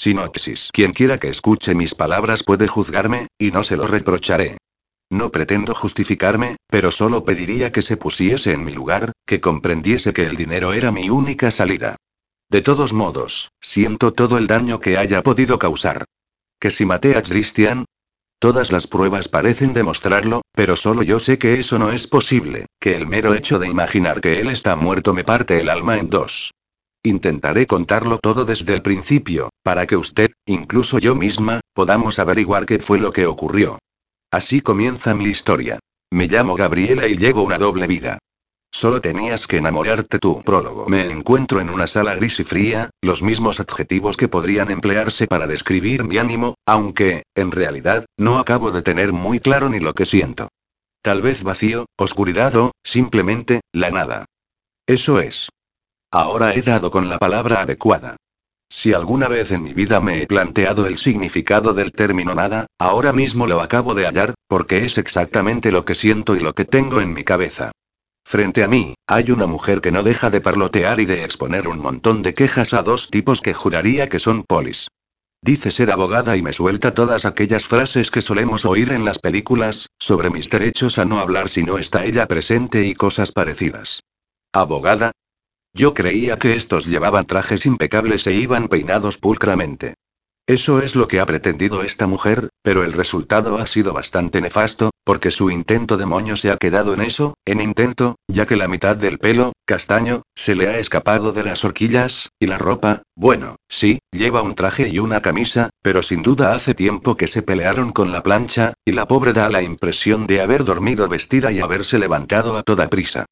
Sinopsis. Quien quiera que escuche mis palabras puede juzgarme, y no se lo reprocharé. No pretendo justificarme, pero solo pediría que se pusiese en mi lugar, que comprendiese que el dinero era mi única salida. De todos modos, siento todo el daño que haya podido causar. Que si maté a Christian, Todas las pruebas parecen demostrarlo, pero solo yo sé que eso no es posible, que el mero hecho de imaginar que él está muerto me parte el alma en dos. Intentaré contarlo todo desde el principio, para que usted, incluso yo misma, podamos averiguar qué fue lo que ocurrió. Así comienza mi historia. Me llamo Gabriela y llevo una doble vida. Solo tenías que enamorarte tú. Prólogo. Me encuentro en una sala gris y fría, los mismos adjetivos que podrían emplearse para describir mi ánimo, aunque, en realidad, no acabo de tener muy claro ni lo que siento. Tal vez vacío, oscuridad o, simplemente, la nada. Eso es. Ahora he dado con la palabra adecuada. Si alguna vez en mi vida me he planteado el significado del término nada, ahora mismo lo acabo de hallar, porque es exactamente lo que siento y lo que tengo en mi cabeza. Frente a mí, hay una mujer que no deja de parlotear y de exponer un montón de quejas a dos tipos que juraría que son polis. Dice ser abogada y me suelta todas aquellas frases que solemos oír en las películas, sobre mis derechos a no hablar si no está ella presente y cosas parecidas. ¿Abogada? Yo creía que estos llevaban trajes impecables e iban peinados pulcramente. Eso es lo que ha pretendido esta mujer, pero el resultado ha sido bastante nefasto, porque su intento de moño se ha quedado en eso, en intento, ya que la mitad del pelo, castaño, se le ha escapado de las horquillas, y la ropa, bueno, sí, lleva un traje y una camisa, pero sin duda hace tiempo que se pelearon con la plancha, y la pobre da la impresión de haber dormido vestida y haberse levantado a toda prisa.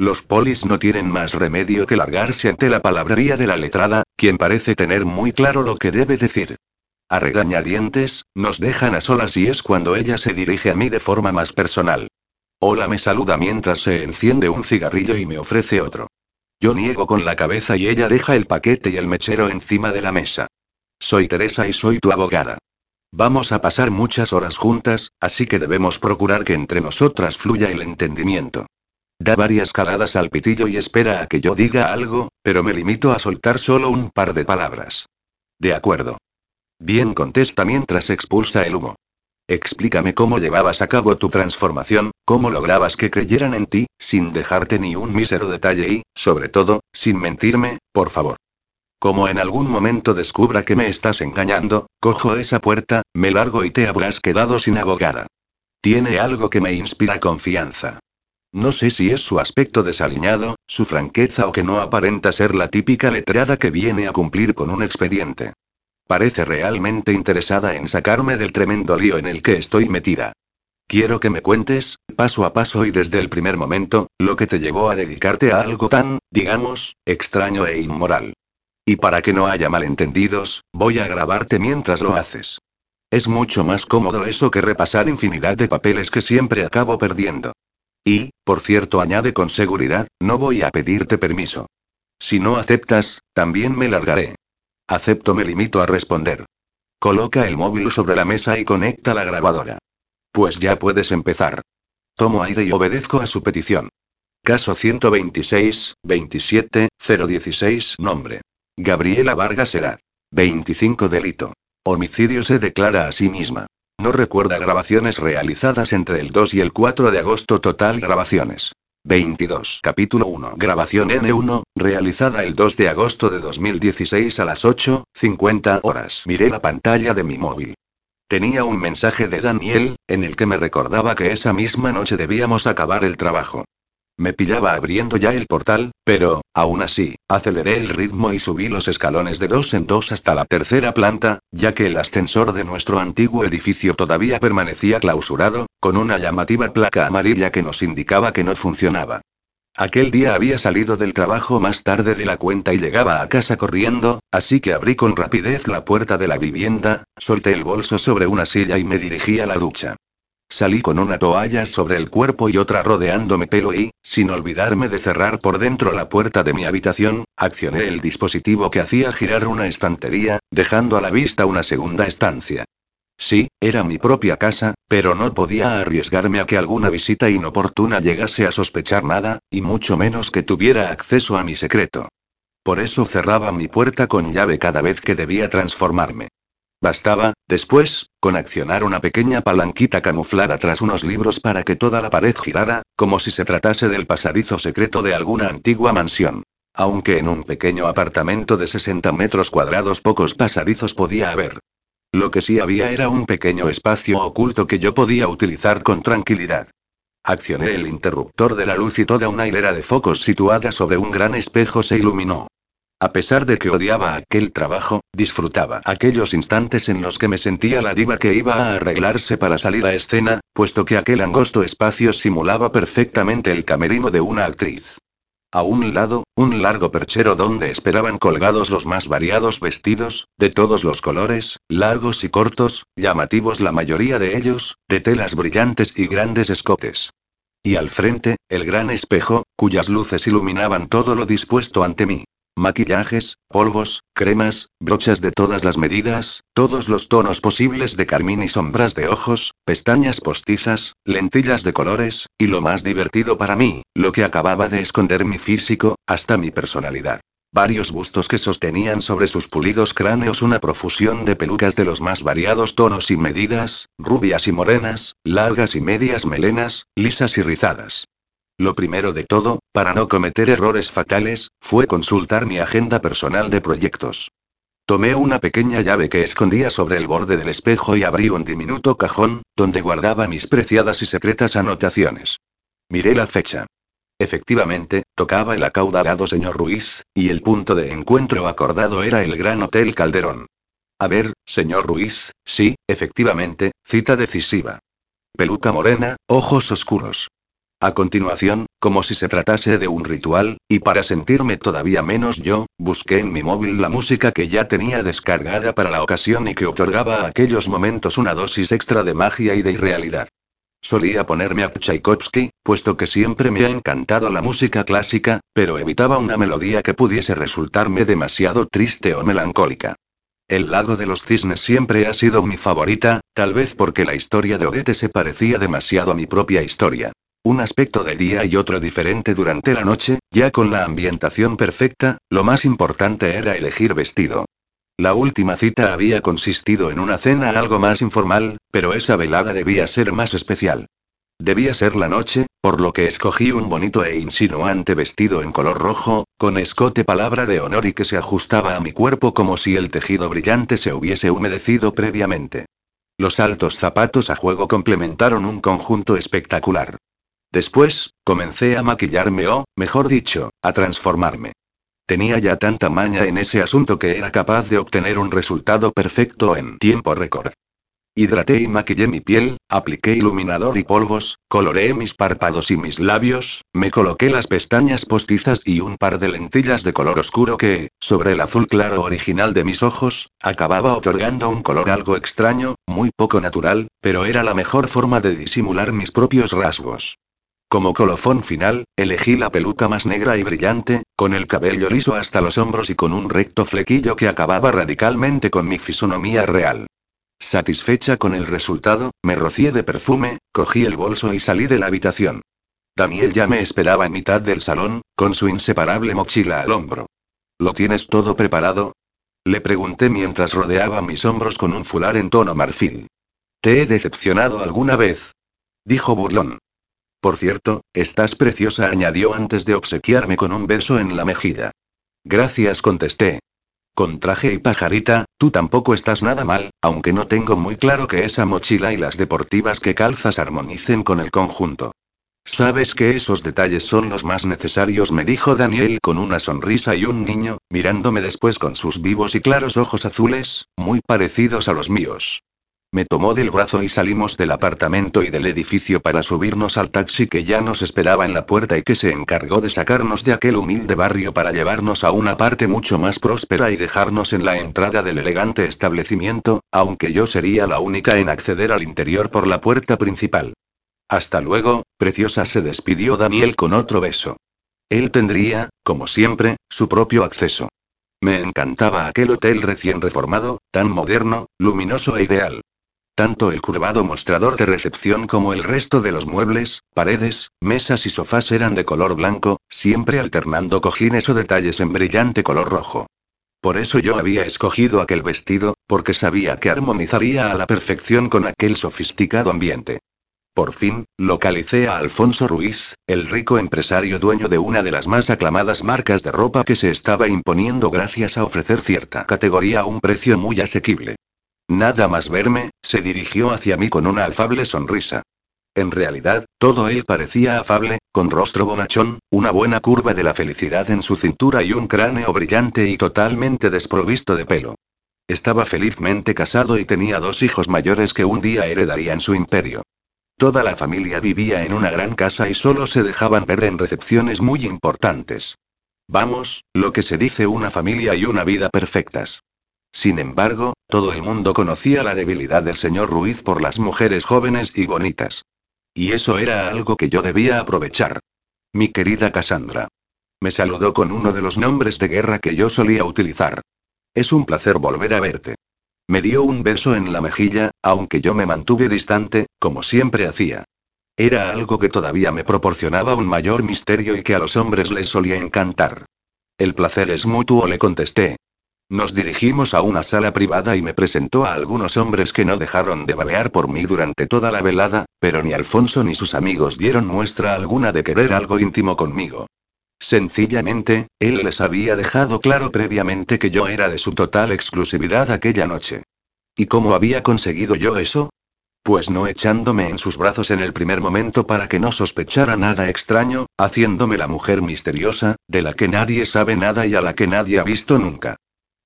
Los polis no tienen más remedio que largarse ante la palabrería de la letrada, quien parece tener muy claro lo que debe decir. A regañadientes, nos dejan a solas y es cuando ella se dirige a mí de forma más personal. Hola me saluda mientras se enciende un cigarrillo y me ofrece otro. Yo niego con la cabeza y ella deja el paquete y el mechero encima de la mesa. Soy Teresa y soy tu abogada. Vamos a pasar muchas horas juntas, así que debemos procurar que entre nosotras fluya el entendimiento. Da varias caladas al pitillo y espera a que yo diga algo, pero me limito a soltar solo un par de palabras. De acuerdo. Bien contesta mientras expulsa el humo. Explícame cómo llevabas a cabo tu transformación, cómo lograbas que creyeran en ti, sin dejarte ni un mísero detalle y, sobre todo, sin mentirme, por favor. Como en algún momento descubra que me estás engañando, cojo esa puerta, me largo y te habrás quedado sin abogada. Tiene algo que me inspira confianza. No sé si es su aspecto desaliñado, su franqueza o que no aparenta ser la típica letrada que viene a cumplir con un expediente. Parece realmente interesada en sacarme del tremendo lío en el que estoy metida. Quiero que me cuentes, paso a paso y desde el primer momento, lo que te llevó a dedicarte a algo tan, digamos, extraño e inmoral. Y para que no haya malentendidos, voy a grabarte mientras lo haces. Es mucho más cómodo eso que repasar infinidad de papeles que siempre acabo perdiendo. Y, por cierto, añade con seguridad, no voy a pedirte permiso. Si no aceptas, también me largaré. Acepto, me limito a responder. Coloca el móvil sobre la mesa y conecta la grabadora. Pues ya puedes empezar. Tomo aire y obedezco a su petición. Caso 126, 27, 016, nombre. Gabriela Vargas Herat. 25 delito. Homicidio se declara a sí misma. No recuerda grabaciones realizadas entre el 2 y el 4 de agosto. Total grabaciones. 22. Capítulo 1. Grabación N1, realizada el 2 de agosto de 2016 a las 8.50 horas. Miré la pantalla de mi móvil. Tenía un mensaje de Daniel, en el que me recordaba que esa misma noche debíamos acabar el trabajo. Me pillaba abriendo ya el portal, pero, aún así, aceleré el ritmo y subí los escalones de dos en dos hasta la tercera planta, ya que el ascensor de nuestro antiguo edificio todavía permanecía clausurado, con una llamativa placa amarilla que nos indicaba que no funcionaba. Aquel día había salido del trabajo más tarde de la cuenta y llegaba a casa corriendo, así que abrí con rapidez la puerta de la vivienda, solté el bolso sobre una silla y me dirigí a la ducha. Salí con una toalla sobre el cuerpo y otra rodeándome pelo y, sin olvidarme de cerrar por dentro la puerta de mi habitación, accioné el dispositivo que hacía girar una estantería, dejando a la vista una segunda estancia. Sí, era mi propia casa, pero no podía arriesgarme a que alguna visita inoportuna llegase a sospechar nada, y mucho menos que tuviera acceso a mi secreto. Por eso cerraba mi puerta con llave cada vez que debía transformarme. Bastaba, después, con accionar una pequeña palanquita camuflada tras unos libros para que toda la pared girara, como si se tratase del pasadizo secreto de alguna antigua mansión. Aunque en un pequeño apartamento de 60 metros cuadrados pocos pasadizos podía haber. Lo que sí había era un pequeño espacio oculto que yo podía utilizar con tranquilidad. Accioné el interruptor de la luz y toda una hilera de focos situada sobre un gran espejo se iluminó. A pesar de que odiaba aquel trabajo, disfrutaba aquellos instantes en los que me sentía la diva que iba a arreglarse para salir a escena, puesto que aquel angosto espacio simulaba perfectamente el camerino de una actriz. A un lado, un largo perchero donde esperaban colgados los más variados vestidos, de todos los colores, largos y cortos, llamativos la mayoría de ellos, de telas brillantes y grandes escotes. Y al frente, el gran espejo, cuyas luces iluminaban todo lo dispuesto ante mí. Maquillajes, polvos, cremas, brochas de todas las medidas, todos los tonos posibles de carmín y sombras de ojos, pestañas postizas, lentillas de colores, y lo más divertido para mí, lo que acababa de esconder mi físico, hasta mi personalidad. Varios bustos que sostenían sobre sus pulidos cráneos una profusión de pelucas de los más variados tonos y medidas, rubias y morenas, largas y medias melenas, lisas y rizadas. Lo primero de todo, para no cometer errores fatales, fue consultar mi agenda personal de proyectos. Tomé una pequeña llave que escondía sobre el borde del espejo y abrí un diminuto cajón, donde guardaba mis preciadas y secretas anotaciones. Miré la fecha. Efectivamente, tocaba el acaudalado señor Ruiz, y el punto de encuentro acordado era el Gran Hotel Calderón. A ver, señor Ruiz, sí, efectivamente, cita decisiva. Peluca morena, ojos oscuros. A continuación, como si se tratase de un ritual, y para sentirme todavía menos yo, busqué en mi móvil la música que ya tenía descargada para la ocasión y que otorgaba a aquellos momentos una dosis extra de magia y de irrealidad. Solía ponerme a Tchaikovsky, puesto que siempre me ha encantado la música clásica, pero evitaba una melodía que pudiese resultarme demasiado triste o melancólica. El lago de los cisnes siempre ha sido mi favorita, tal vez porque la historia de Odette se parecía demasiado a mi propia historia. Un aspecto de día y otro diferente durante la noche, ya con la ambientación perfecta, lo más importante era elegir vestido. La última cita había consistido en una cena algo más informal, pero esa velada debía ser más especial. Debía ser la noche, por lo que escogí un bonito e insinuante vestido en color rojo, con escote palabra de honor y que se ajustaba a mi cuerpo como si el tejido brillante se hubiese humedecido previamente. Los altos zapatos a juego complementaron un conjunto espectacular. Después, comencé a maquillarme o, mejor dicho, a transformarme. Tenía ya tanta maña en ese asunto que era capaz de obtener un resultado perfecto en tiempo récord. Hidraté y maquillé mi piel, apliqué iluminador y polvos, coloreé mis párpados y mis labios, me coloqué las pestañas postizas y un par de lentillas de color oscuro que, sobre el azul claro original de mis ojos, acababa otorgando un color algo extraño, muy poco natural, pero era la mejor forma de disimular mis propios rasgos. Como colofón final, elegí la peluca más negra y brillante, con el cabello liso hasta los hombros y con un recto flequillo que acababa radicalmente con mi fisonomía real. Satisfecha con el resultado, me rocié de perfume, cogí el bolso y salí de la habitación. Daniel ya me esperaba en mitad del salón, con su inseparable mochila al hombro. ¿Lo tienes todo preparado? Le pregunté mientras rodeaba mis hombros con un fular en tono marfil. ¿Te he decepcionado alguna vez? Dijo burlón. Por cierto, estás preciosa, añadió antes de obsequiarme con un beso en la mejilla. Gracias, contesté. Con traje y pajarita, tú tampoco estás nada mal, aunque no tengo muy claro que esa mochila y las deportivas que calzas armonicen con el conjunto. Sabes que esos detalles son los más necesarios, me dijo Daniel con una sonrisa y un niño, mirándome después con sus vivos y claros ojos azules, muy parecidos a los míos. Me tomó del brazo y salimos del apartamento y del edificio para subirnos al taxi que ya nos esperaba en la puerta y que se encargó de sacarnos de aquel humilde barrio para llevarnos a una parte mucho más próspera y dejarnos en la entrada del elegante establecimiento, aunque yo sería la única en acceder al interior por la puerta principal. Hasta luego, preciosa se despidió Daniel con otro beso. Él tendría, como siempre, su propio acceso. Me encantaba aquel hotel recién reformado, tan moderno, luminoso e ideal. Tanto el curvado mostrador de recepción como el resto de los muebles, paredes, mesas y sofás eran de color blanco, siempre alternando cojines o detalles en brillante color rojo. Por eso yo había escogido aquel vestido, porque sabía que armonizaría a la perfección con aquel sofisticado ambiente. Por fin, localicé a Alfonso Ruiz, el rico empresario dueño de una de las más aclamadas marcas de ropa que se estaba imponiendo gracias a ofrecer cierta categoría a un precio muy asequible. Nada más verme, se dirigió hacia mí con una afable sonrisa. En realidad, todo él parecía afable, con rostro bonachón, una buena curva de la felicidad en su cintura y un cráneo brillante y totalmente desprovisto de pelo. Estaba felizmente casado y tenía dos hijos mayores que un día heredarían su imperio. Toda la familia vivía en una gran casa y solo se dejaban ver en recepciones muy importantes. Vamos, lo que se dice una familia y una vida perfectas. Sin embargo, todo el mundo conocía la debilidad del señor Ruiz por las mujeres jóvenes y bonitas. Y eso era algo que yo debía aprovechar. Mi querida Cassandra. Me saludó con uno de los nombres de guerra que yo solía utilizar. Es un placer volver a verte. Me dio un beso en la mejilla, aunque yo me mantuve distante, como siempre hacía. Era algo que todavía me proporcionaba un mayor misterio y que a los hombres les solía encantar. El placer es mutuo, le contesté, nos dirigimos a una sala privada y me presentó a algunos hombres que no dejaron de balear por mí durante toda la velada, pero ni Alfonso ni sus amigos dieron muestra alguna de querer algo íntimo conmigo. Sencillamente, él les había dejado claro previamente que yo era de su total exclusividad aquella noche. ¿Y cómo había conseguido yo eso? Pues no echándome en sus brazos en el primer momento para que no sospechara nada extraño, haciéndome la mujer misteriosa, de la que nadie sabe nada y a la que nadie ha visto nunca.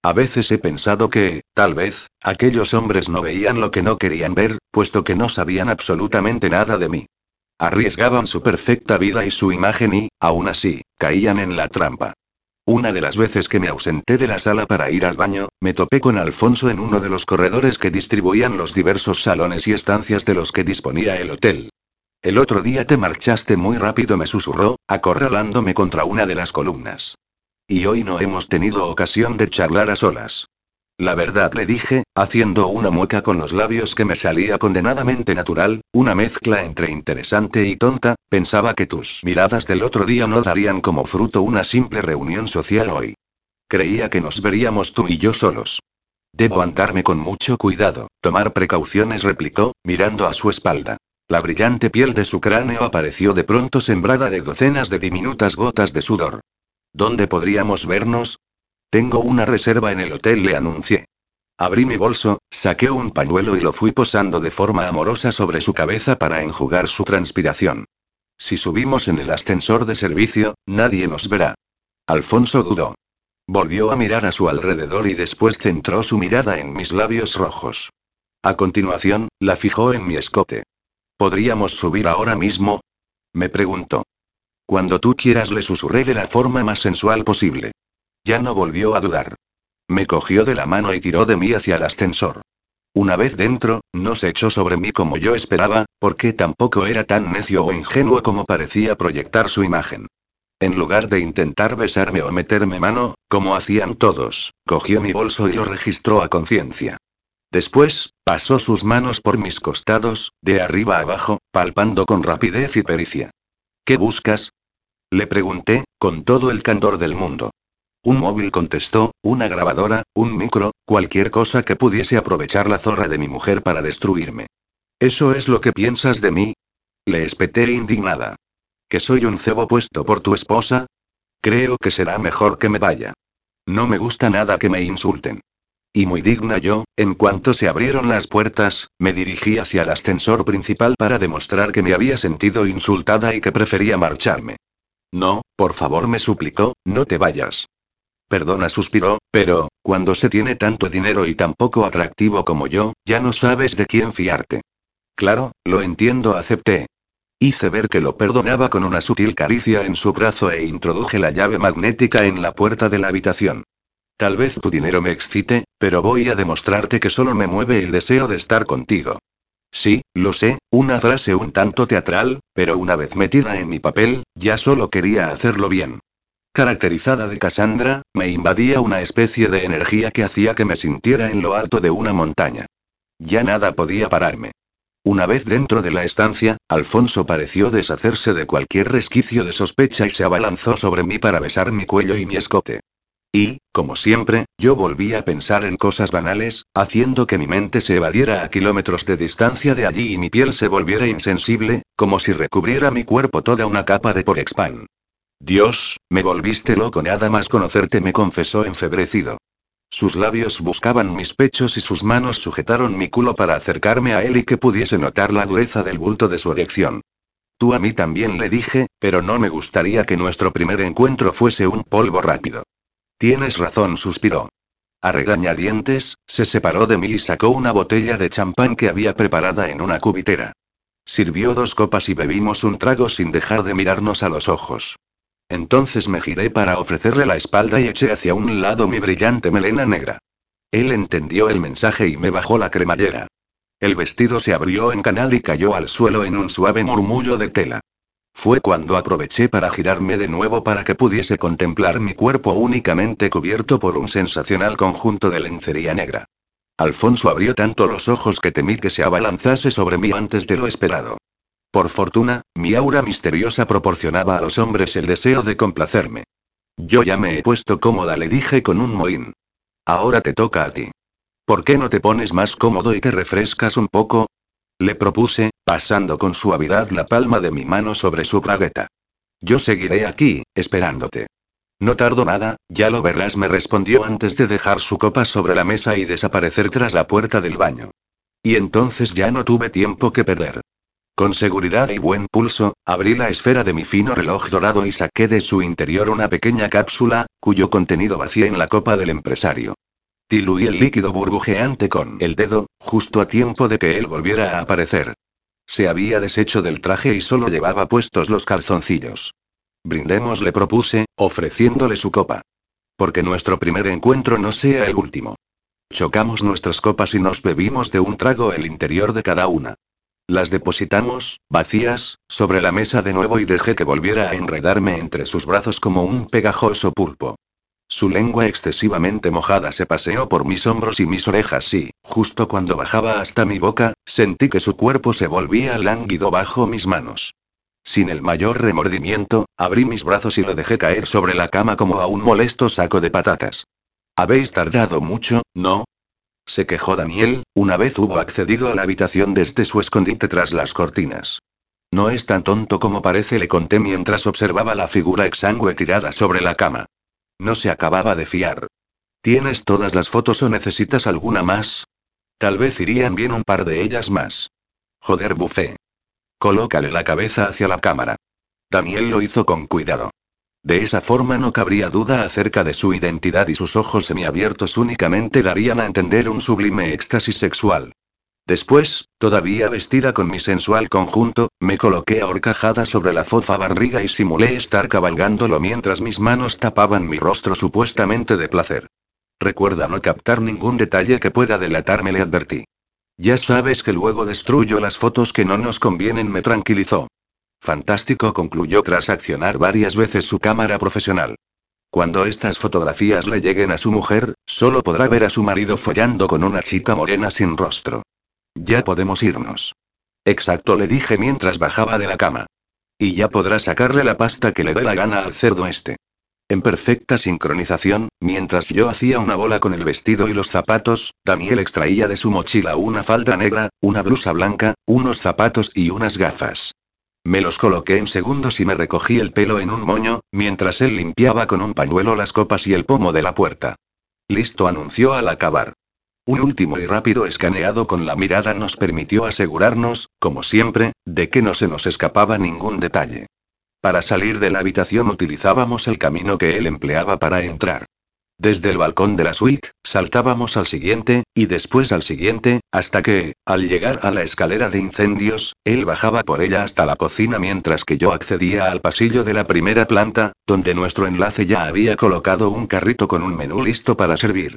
A veces he pensado que, tal vez, aquellos hombres no veían lo que no querían ver, puesto que no sabían absolutamente nada de mí. Arriesgaban su perfecta vida y su imagen y, aún así, caían en la trampa. Una de las veces que me ausenté de la sala para ir al baño, me topé con Alfonso en uno de los corredores que distribuían los diversos salones y estancias de los que disponía el hotel. El otro día te marchaste muy rápido, me susurró, acorralándome contra una de las columnas. Y hoy no hemos tenido ocasión de charlar a solas. La verdad le dije, haciendo una mueca con los labios que me salía condenadamente natural, una mezcla entre interesante y tonta, pensaba que tus miradas del otro día no darían como fruto una simple reunión social hoy. Creía que nos veríamos tú y yo solos. Debo andarme con mucho cuidado, tomar precauciones, replicó, mirando a su espalda. La brillante piel de su cráneo apareció de pronto sembrada de docenas de diminutas gotas de sudor. ¿Dónde podríamos vernos? Tengo una reserva en el hotel, le anuncié. Abrí mi bolso, saqué un pañuelo y lo fui posando de forma amorosa sobre su cabeza para enjugar su transpiración. Si subimos en el ascensor de servicio, nadie nos verá. Alfonso dudó. Volvió a mirar a su alrededor y después centró su mirada en mis labios rojos. A continuación, la fijó en mi escote. ¿Podríamos subir ahora mismo? Me preguntó. Cuando tú quieras le susurré de la forma más sensual posible. Ya no volvió a dudar. Me cogió de la mano y tiró de mí hacia el ascensor. Una vez dentro, no se echó sobre mí como yo esperaba, porque tampoco era tan necio o ingenuo como parecía proyectar su imagen. En lugar de intentar besarme o meterme mano, como hacían todos, cogió mi bolso y lo registró a conciencia. Después, pasó sus manos por mis costados, de arriba a abajo, palpando con rapidez y pericia. ¿Qué buscas? Le pregunté, con todo el candor del mundo. Un móvil contestó, una grabadora, un micro, cualquier cosa que pudiese aprovechar la zorra de mi mujer para destruirme. ¿Eso es lo que piensas de mí? Le espeté indignada. ¿Que soy un cebo puesto por tu esposa? Creo que será mejor que me vaya. No me gusta nada que me insulten. Y muy digna yo, en cuanto se abrieron las puertas, me dirigí hacia el ascensor principal para demostrar que me había sentido insultada y que prefería marcharme. No, por favor, me suplicó, no te vayas. Perdona, suspiró, pero, cuando se tiene tanto dinero y tan poco atractivo como yo, ya no sabes de quién fiarte. Claro, lo entiendo, acepté. Hice ver que lo perdonaba con una sutil caricia en su brazo e introduje la llave magnética en la puerta de la habitación. Tal vez tu dinero me excite, pero voy a demostrarte que solo me mueve el deseo de estar contigo. Sí, lo sé, una frase un tanto teatral, pero una vez metida en mi papel, ya solo quería hacerlo bien. Caracterizada de Cassandra, me invadía una especie de energía que hacía que me sintiera en lo alto de una montaña. Ya nada podía pararme. Una vez dentro de la estancia, Alfonso pareció deshacerse de cualquier resquicio de sospecha y se abalanzó sobre mí para besar mi cuello y mi escote. Y, como siempre, yo volví a pensar en cosas banales, haciendo que mi mente se evadiera a kilómetros de distancia de allí y mi piel se volviera insensible, como si recubriera mi cuerpo toda una capa de porexpan. Dios, me volviste loco nada más conocerte, me confesó enfebrecido. Sus labios buscaban mis pechos y sus manos sujetaron mi culo para acercarme a él y que pudiese notar la dureza del bulto de su erección. Tú a mí también le dije, pero no me gustaría que nuestro primer encuentro fuese un polvo rápido. Tienes razón, suspiró. A regañadientes, se separó de mí y sacó una botella de champán que había preparada en una cubitera. Sirvió dos copas y bebimos un trago sin dejar de mirarnos a los ojos. Entonces me giré para ofrecerle la espalda y eché hacia un lado mi brillante melena negra. Él entendió el mensaje y me bajó la cremallera. El vestido se abrió en canal y cayó al suelo en un suave murmullo de tela. Fue cuando aproveché para girarme de nuevo para que pudiese contemplar mi cuerpo únicamente cubierto por un sensacional conjunto de lencería negra. Alfonso abrió tanto los ojos que temí que se abalanzase sobre mí antes de lo esperado. Por fortuna, mi aura misteriosa proporcionaba a los hombres el deseo de complacerme. Yo ya me he puesto cómoda, le dije con un mohín. Ahora te toca a ti. ¿Por qué no te pones más cómodo y te refrescas un poco? Le propuse, pasando con suavidad la palma de mi mano sobre su bragueta. Yo seguiré aquí, esperándote. No tardo nada, ya lo verás, me respondió antes de dejar su copa sobre la mesa y desaparecer tras la puerta del baño. Y entonces ya no tuve tiempo que perder. Con seguridad y buen pulso, abrí la esfera de mi fino reloj dorado y saqué de su interior una pequeña cápsula, cuyo contenido vacía en la copa del empresario. Diluí el líquido burbujeante con el dedo, justo a tiempo de que él volviera a aparecer. Se había deshecho del traje y solo llevaba puestos los calzoncillos. Brindemos, le propuse, ofreciéndole su copa. Porque nuestro primer encuentro no sea el último. Chocamos nuestras copas y nos bebimos de un trago el interior de cada una. Las depositamos, vacías, sobre la mesa de nuevo y dejé que volviera a enredarme entre sus brazos como un pegajoso pulpo. Su lengua excesivamente mojada se paseó por mis hombros y mis orejas y, justo cuando bajaba hasta mi boca, sentí que su cuerpo se volvía lánguido bajo mis manos. Sin el mayor remordimiento, abrí mis brazos y lo dejé caer sobre la cama como a un molesto saco de patatas. Habéis tardado mucho, ¿no? Se quejó Daniel, una vez hubo accedido a la habitación desde su escondite tras las cortinas. No es tan tonto como parece, le conté mientras observaba la figura exangüe tirada sobre la cama. No se acababa de fiar. ¿Tienes todas las fotos o necesitas alguna más? Tal vez irían bien un par de ellas más. Joder, bufé. Colócale la cabeza hacia la cámara. Daniel lo hizo con cuidado. De esa forma no cabría duda acerca de su identidad y sus ojos semiabiertos únicamente darían a entender un sublime éxtasis sexual. Después, todavía vestida con mi sensual conjunto, me coloqué ahorcajada sobre la fofa barriga y simulé estar cabalgándolo mientras mis manos tapaban mi rostro supuestamente de placer. Recuerda no captar ningún detalle que pueda delatarme, le advertí. Ya sabes que luego destruyo las fotos que no nos convienen, me tranquilizó. Fantástico, concluyó tras accionar varias veces su cámara profesional. Cuando estas fotografías le lleguen a su mujer, solo podrá ver a su marido follando con una chica morena sin rostro. Ya podemos irnos. Exacto, le dije mientras bajaba de la cama. Y ya podrá sacarle la pasta que le dé la gana al cerdo este. En perfecta sincronización, mientras yo hacía una bola con el vestido y los zapatos, Daniel extraía de su mochila una falda negra, una blusa blanca, unos zapatos y unas gafas. Me los coloqué en segundos y me recogí el pelo en un moño, mientras él limpiaba con un pañuelo las copas y el pomo de la puerta. Listo, anunció al acabar. Un último y rápido escaneado con la mirada nos permitió asegurarnos, como siempre, de que no se nos escapaba ningún detalle. Para salir de la habitación utilizábamos el camino que él empleaba para entrar. Desde el balcón de la suite, saltábamos al siguiente, y después al siguiente, hasta que, al llegar a la escalera de incendios, él bajaba por ella hasta la cocina mientras que yo accedía al pasillo de la primera planta, donde nuestro enlace ya había colocado un carrito con un menú listo para servir.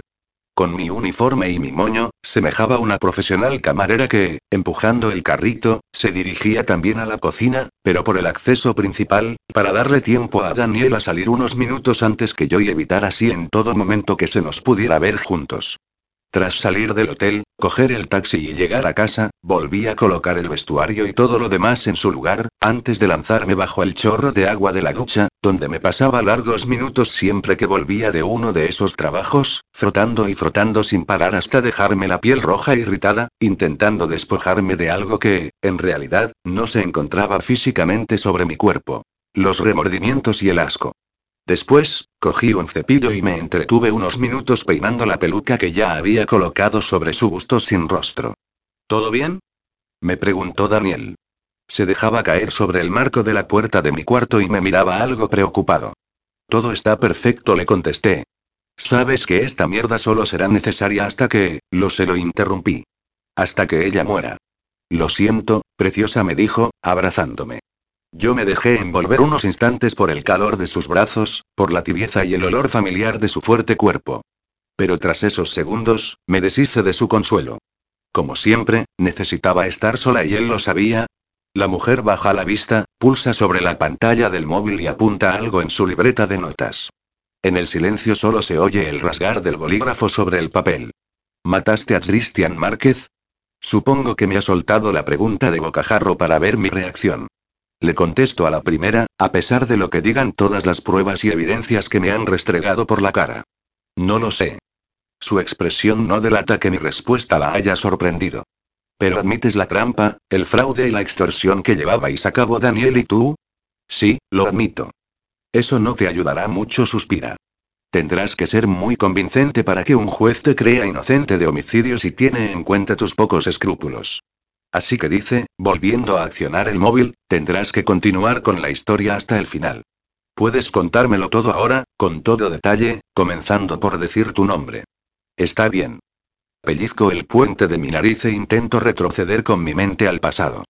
Con mi uniforme y mi moño, semejaba una profesional camarera que, empujando el carrito, se dirigía también a la cocina, pero por el acceso principal, para darle tiempo a Daniel a salir unos minutos antes que yo y evitar así en todo momento que se nos pudiera ver juntos. Tras salir del hotel, coger el taxi y llegar a casa, volví a colocar el vestuario y todo lo demás en su lugar, antes de lanzarme bajo el chorro de agua de la ducha, donde me pasaba largos minutos siempre que volvía de uno de esos trabajos, frotando y frotando sin parar hasta dejarme la piel roja irritada, intentando despojarme de algo que, en realidad, no se encontraba físicamente sobre mi cuerpo. Los remordimientos y el asco. Después, cogí un cepillo y me entretuve unos minutos peinando la peluca que ya había colocado sobre su busto sin rostro. ¿Todo bien? me preguntó Daniel. Se dejaba caer sobre el marco de la puerta de mi cuarto y me miraba algo preocupado. Todo está perfecto, le contesté. Sabes que esta mierda solo será necesaria hasta que, lo se lo interrumpí. Hasta que ella muera. Lo siento, preciosa, me dijo, abrazándome. Yo me dejé envolver unos instantes por el calor de sus brazos, por la tibieza y el olor familiar de su fuerte cuerpo. Pero tras esos segundos, me deshice de su consuelo. Como siempre, necesitaba estar sola y él lo sabía. La mujer baja la vista, pulsa sobre la pantalla del móvil y apunta algo en su libreta de notas. En el silencio solo se oye el rasgar del bolígrafo sobre el papel. ¿Mataste a Christian Márquez? Supongo que me ha soltado la pregunta de bocajarro para ver mi reacción. Le contesto a la primera, a pesar de lo que digan todas las pruebas y evidencias que me han restregado por la cara. No lo sé. Su expresión no delata que mi respuesta la haya sorprendido. Pero admites la trampa, el fraude y la extorsión que llevabais a cabo Daniel y tú? Sí, lo admito. Eso no te ayudará mucho, suspira. Tendrás que ser muy convincente para que un juez te crea inocente de homicidio si tiene en cuenta tus pocos escrúpulos. Así que dice, volviendo a accionar el móvil, tendrás que continuar con la historia hasta el final. Puedes contármelo todo ahora, con todo detalle, comenzando por decir tu nombre. Está bien. Pellizco el puente de mi nariz e intento retroceder con mi mente al pasado.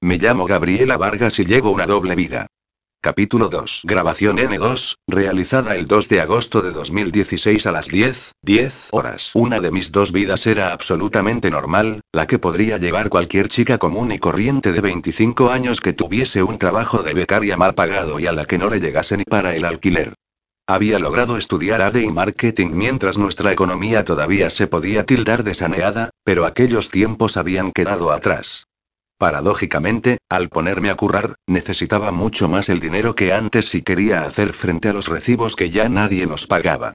Me llamo Gabriela Vargas y llevo una doble vida. Capítulo 2. Grabación N2, realizada el 2 de agosto de 2016 a las 10, 10 horas. Una de mis dos vidas era absolutamente normal, la que podría llevar cualquier chica común y corriente de 25 años que tuviese un trabajo de becaria mal pagado y a la que no le llegase ni para el alquiler. Había logrado estudiar AD y marketing mientras nuestra economía todavía se podía tildar de saneada, pero aquellos tiempos habían quedado atrás. Paradójicamente, al ponerme a currar, necesitaba mucho más el dinero que antes si quería hacer frente a los recibos que ya nadie nos pagaba.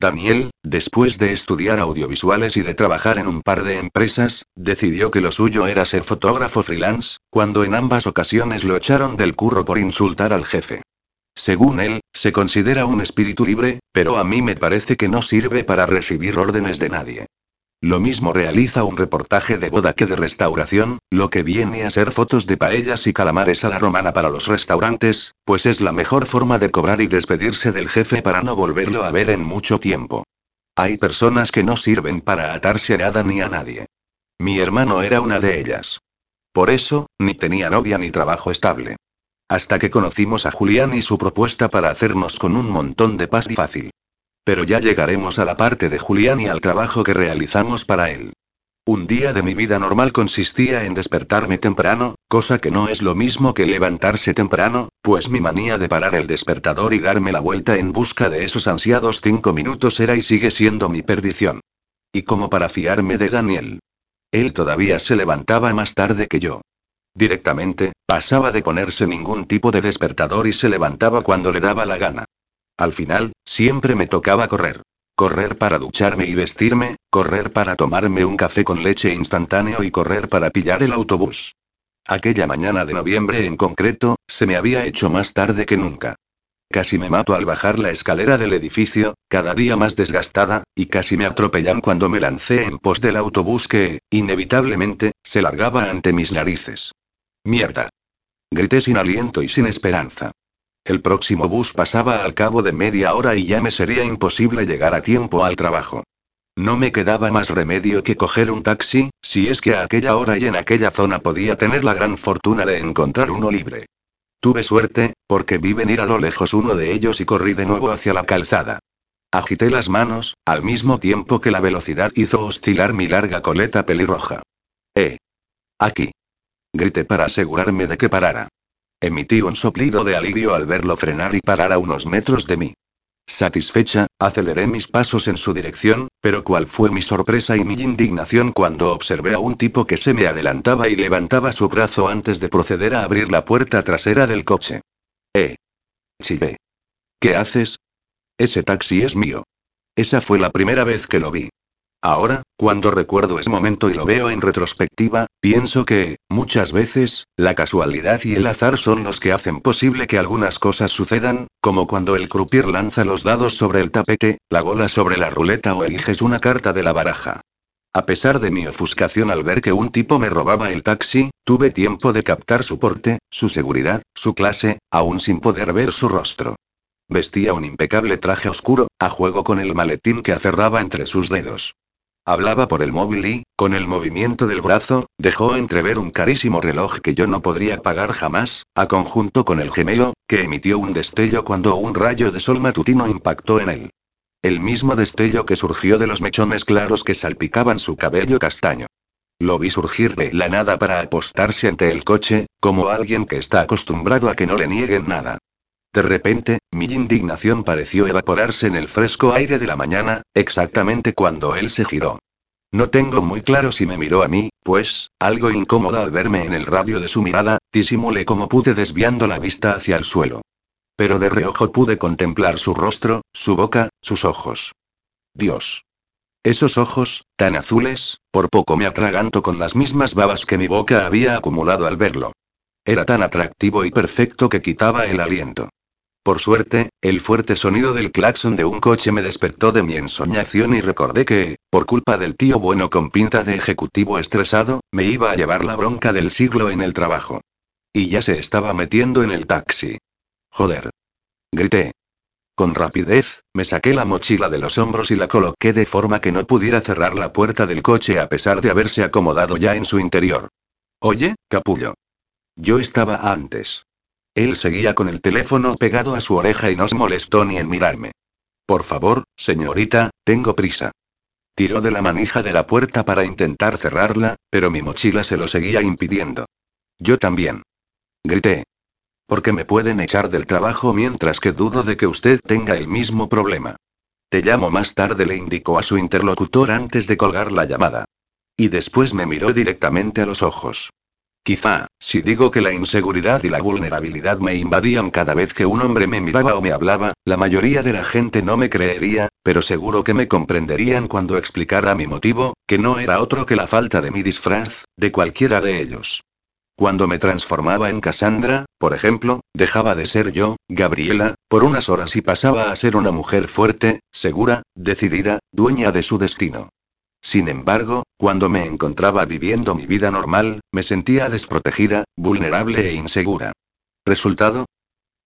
Daniel, después de estudiar audiovisuales y de trabajar en un par de empresas, decidió que lo suyo era ser fotógrafo freelance, cuando en ambas ocasiones lo echaron del curro por insultar al jefe. Según él, se considera un espíritu libre, pero a mí me parece que no sirve para recibir órdenes de nadie. Lo mismo realiza un reportaje de boda que de restauración, lo que viene a ser fotos de paellas y calamares a la romana para los restaurantes, pues es la mejor forma de cobrar y despedirse del jefe para no volverlo a ver en mucho tiempo. Hay personas que no sirven para atarse a nada ni a nadie. Mi hermano era una de ellas. Por eso, ni tenía novia ni trabajo estable. Hasta que conocimos a Julián y su propuesta para hacernos con un montón de paz y fácil. Pero ya llegaremos a la parte de Julián y al trabajo que realizamos para él. Un día de mi vida normal consistía en despertarme temprano, cosa que no es lo mismo que levantarse temprano, pues mi manía de parar el despertador y darme la vuelta en busca de esos ansiados cinco minutos era y sigue siendo mi perdición. Y como para fiarme de Daniel. Él todavía se levantaba más tarde que yo. Directamente, pasaba de ponerse ningún tipo de despertador y se levantaba cuando le daba la gana. Al final, siempre me tocaba correr. Correr para ducharme y vestirme, correr para tomarme un café con leche instantáneo y correr para pillar el autobús. Aquella mañana de noviembre en concreto, se me había hecho más tarde que nunca. Casi me mato al bajar la escalera del edificio, cada día más desgastada, y casi me atropellan cuando me lancé en pos del autobús que, inevitablemente, se largaba ante mis narices. Mierda. Grité sin aliento y sin esperanza. El próximo bus pasaba al cabo de media hora y ya me sería imposible llegar a tiempo al trabajo. No me quedaba más remedio que coger un taxi, si es que a aquella hora y en aquella zona podía tener la gran fortuna de encontrar uno libre. Tuve suerte, porque vi venir a lo lejos uno de ellos y corrí de nuevo hacia la calzada. Agité las manos, al mismo tiempo que la velocidad hizo oscilar mi larga coleta pelirroja. ¡Eh! Aquí. Grité para asegurarme de que parara. Emití un soplido de alivio al verlo frenar y parar a unos metros de mí. Satisfecha, aceleré mis pasos en su dirección, pero cuál fue mi sorpresa y mi indignación cuando observé a un tipo que se me adelantaba y levantaba su brazo antes de proceder a abrir la puerta trasera del coche. ¡Eh! Chillé. ¿Qué haces? Ese taxi es mío. Esa fue la primera vez que lo vi. Ahora, cuando recuerdo ese momento y lo veo en retrospectiva, pienso que, muchas veces, la casualidad y el azar son los que hacen posible que algunas cosas sucedan, como cuando el croupier lanza los dados sobre el tapete, la bola sobre la ruleta o eliges una carta de la baraja. A pesar de mi ofuscación al ver que un tipo me robaba el taxi, tuve tiempo de captar su porte, su seguridad, su clase, aún sin poder ver su rostro. Vestía un impecable traje oscuro, a juego con el maletín que aferraba entre sus dedos. Hablaba por el móvil y, con el movimiento del brazo, dejó entrever un carísimo reloj que yo no podría pagar jamás, a conjunto con el gemelo, que emitió un destello cuando un rayo de sol matutino impactó en él. El mismo destello que surgió de los mechones claros que salpicaban su cabello castaño. Lo vi surgir de la nada para apostarse ante el coche, como alguien que está acostumbrado a que no le nieguen nada. De repente, mi indignación pareció evaporarse en el fresco aire de la mañana, exactamente cuando él se giró. No tengo muy claro si me miró a mí, pues, algo incómoda al verme en el radio de su mirada, disimulé como pude desviando la vista hacia el suelo. Pero de reojo pude contemplar su rostro, su boca, sus ojos. Dios. Esos ojos, tan azules, por poco me atraganto con las mismas babas que mi boca había acumulado al verlo. Era tan atractivo y perfecto que quitaba el aliento. Por suerte, el fuerte sonido del claxon de un coche me despertó de mi ensoñación y recordé que, por culpa del tío bueno con pinta de ejecutivo estresado, me iba a llevar la bronca del siglo en el trabajo. Y ya se estaba metiendo en el taxi. Joder. Grité. Con rapidez, me saqué la mochila de los hombros y la coloqué de forma que no pudiera cerrar la puerta del coche a pesar de haberse acomodado ya en su interior. Oye, capullo. Yo estaba antes. Él seguía con el teléfono pegado a su oreja y no se molestó ni en mirarme. Por favor, señorita, tengo prisa. Tiró de la manija de la puerta para intentar cerrarla, pero mi mochila se lo seguía impidiendo. Yo también. Grité. Porque me pueden echar del trabajo mientras que dudo de que usted tenga el mismo problema. Te llamo más tarde, le indicó a su interlocutor antes de colgar la llamada. Y después me miró directamente a los ojos. Quizá, si digo que la inseguridad y la vulnerabilidad me invadían cada vez que un hombre me miraba o me hablaba, la mayoría de la gente no me creería, pero seguro que me comprenderían cuando explicara mi motivo, que no era otro que la falta de mi disfraz, de cualquiera de ellos. Cuando me transformaba en Cassandra, por ejemplo, dejaba de ser yo, Gabriela, por unas horas y pasaba a ser una mujer fuerte, segura, decidida, dueña de su destino. Sin embargo, cuando me encontraba viviendo mi vida normal, me sentía desprotegida, vulnerable e insegura. ¿Resultado?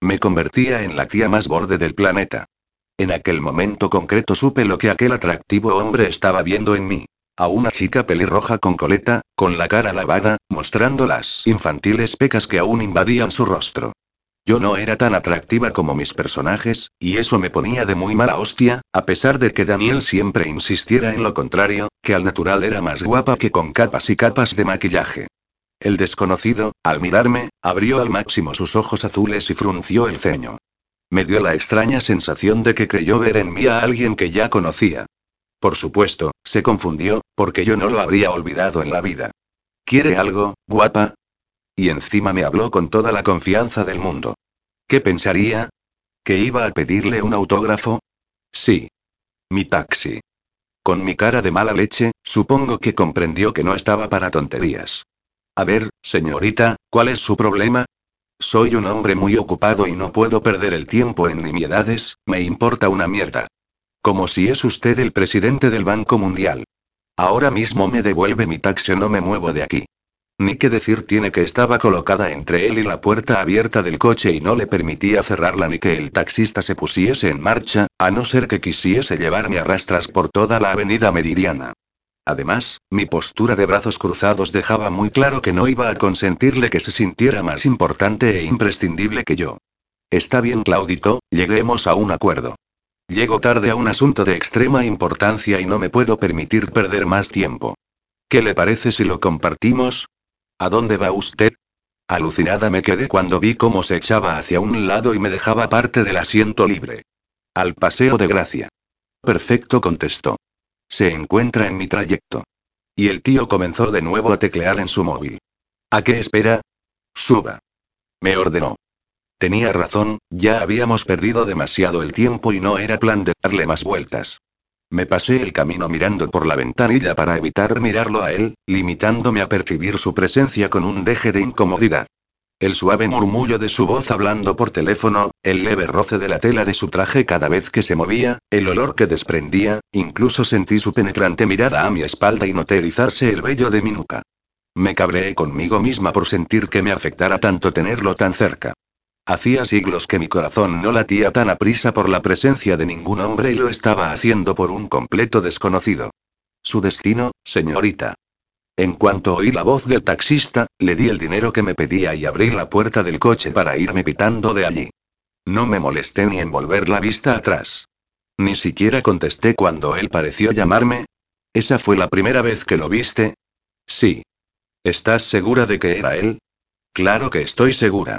Me convertía en la tía más borde del planeta. En aquel momento concreto supe lo que aquel atractivo hombre estaba viendo en mí. A una chica pelirroja con coleta, con la cara lavada, mostrando las infantiles pecas que aún invadían su rostro. Yo no era tan atractiva como mis personajes, y eso me ponía de muy mala hostia, a pesar de que Daniel siempre insistiera en lo contrario, que al natural era más guapa que con capas y capas de maquillaje. El desconocido, al mirarme, abrió al máximo sus ojos azules y frunció el ceño. Me dio la extraña sensación de que creyó ver en mí a alguien que ya conocía. Por supuesto, se confundió, porque yo no lo habría olvidado en la vida. ¿Quiere algo, guapa? Y encima me habló con toda la confianza del mundo. ¿Qué pensaría? ¿Que iba a pedirle un autógrafo? Sí. Mi taxi. Con mi cara de mala leche, supongo que comprendió que no estaba para tonterías. A ver, señorita, ¿cuál es su problema? Soy un hombre muy ocupado y no puedo perder el tiempo en nimiedades, me importa una mierda. Como si es usted el presidente del Banco Mundial. Ahora mismo me devuelve mi taxi o no me muevo de aquí. Ni qué decir tiene que estaba colocada entre él y la puerta abierta del coche y no le permitía cerrarla ni que el taxista se pusiese en marcha, a no ser que quisiese llevarme a rastras por toda la avenida Meridiana. Además, mi postura de brazos cruzados dejaba muy claro que no iba a consentirle que se sintiera más importante e imprescindible que yo. Está bien, Claudito, lleguemos a un acuerdo. Llego tarde a un asunto de extrema importancia y no me puedo permitir perder más tiempo. ¿Qué le parece si lo compartimos? ¿A dónde va usted? Alucinada me quedé cuando vi cómo se echaba hacia un lado y me dejaba parte del asiento libre. Al paseo de Gracia. Perfecto, contestó. Se encuentra en mi trayecto. Y el tío comenzó de nuevo a teclear en su móvil. ¿A qué espera? Suba. Me ordenó. Tenía razón, ya habíamos perdido demasiado el tiempo y no era plan de darle más vueltas. Me pasé el camino mirando por la ventanilla para evitar mirarlo a él, limitándome a percibir su presencia con un deje de incomodidad. El suave murmullo de su voz hablando por teléfono, el leve roce de la tela de su traje cada vez que se movía, el olor que desprendía, incluso sentí su penetrante mirada a mi espalda y noté erizarse el vello de mi nuca. Me cabreé conmigo misma por sentir que me afectara tanto tenerlo tan cerca. Hacía siglos que mi corazón no latía tan aprisa por la presencia de ningún hombre y lo estaba haciendo por un completo desconocido. Su destino, señorita. En cuanto oí la voz del taxista, le di el dinero que me pedía y abrí la puerta del coche para irme pitando de allí. No me molesté ni en volver la vista atrás. Ni siquiera contesté cuando él pareció llamarme. ¿Esa fue la primera vez que lo viste? Sí. ¿Estás segura de que era él? Claro que estoy segura.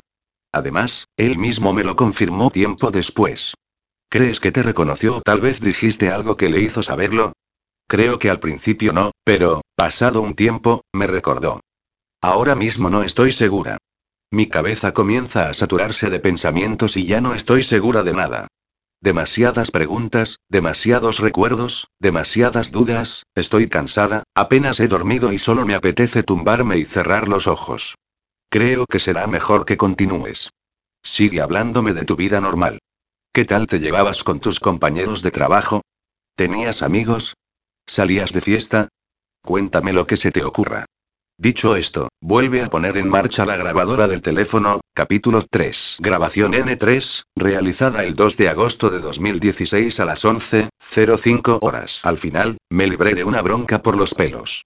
Además, él mismo me lo confirmó tiempo después. ¿Crees que te reconoció o tal vez dijiste algo que le hizo saberlo? Creo que al principio no, pero, pasado un tiempo, me recordó. Ahora mismo no estoy segura. Mi cabeza comienza a saturarse de pensamientos y ya no estoy segura de nada. Demasiadas preguntas, demasiados recuerdos, demasiadas dudas, estoy cansada, apenas he dormido y solo me apetece tumbarme y cerrar los ojos. Creo que será mejor que continúes. Sigue hablándome de tu vida normal. ¿Qué tal te llevabas con tus compañeros de trabajo? ¿Tenías amigos? ¿Salías de fiesta? Cuéntame lo que se te ocurra. Dicho esto, vuelve a poner en marcha la grabadora del teléfono, capítulo 3. Grabación N3, realizada el 2 de agosto de 2016 a las 11.05 horas. Al final, me libré de una bronca por los pelos.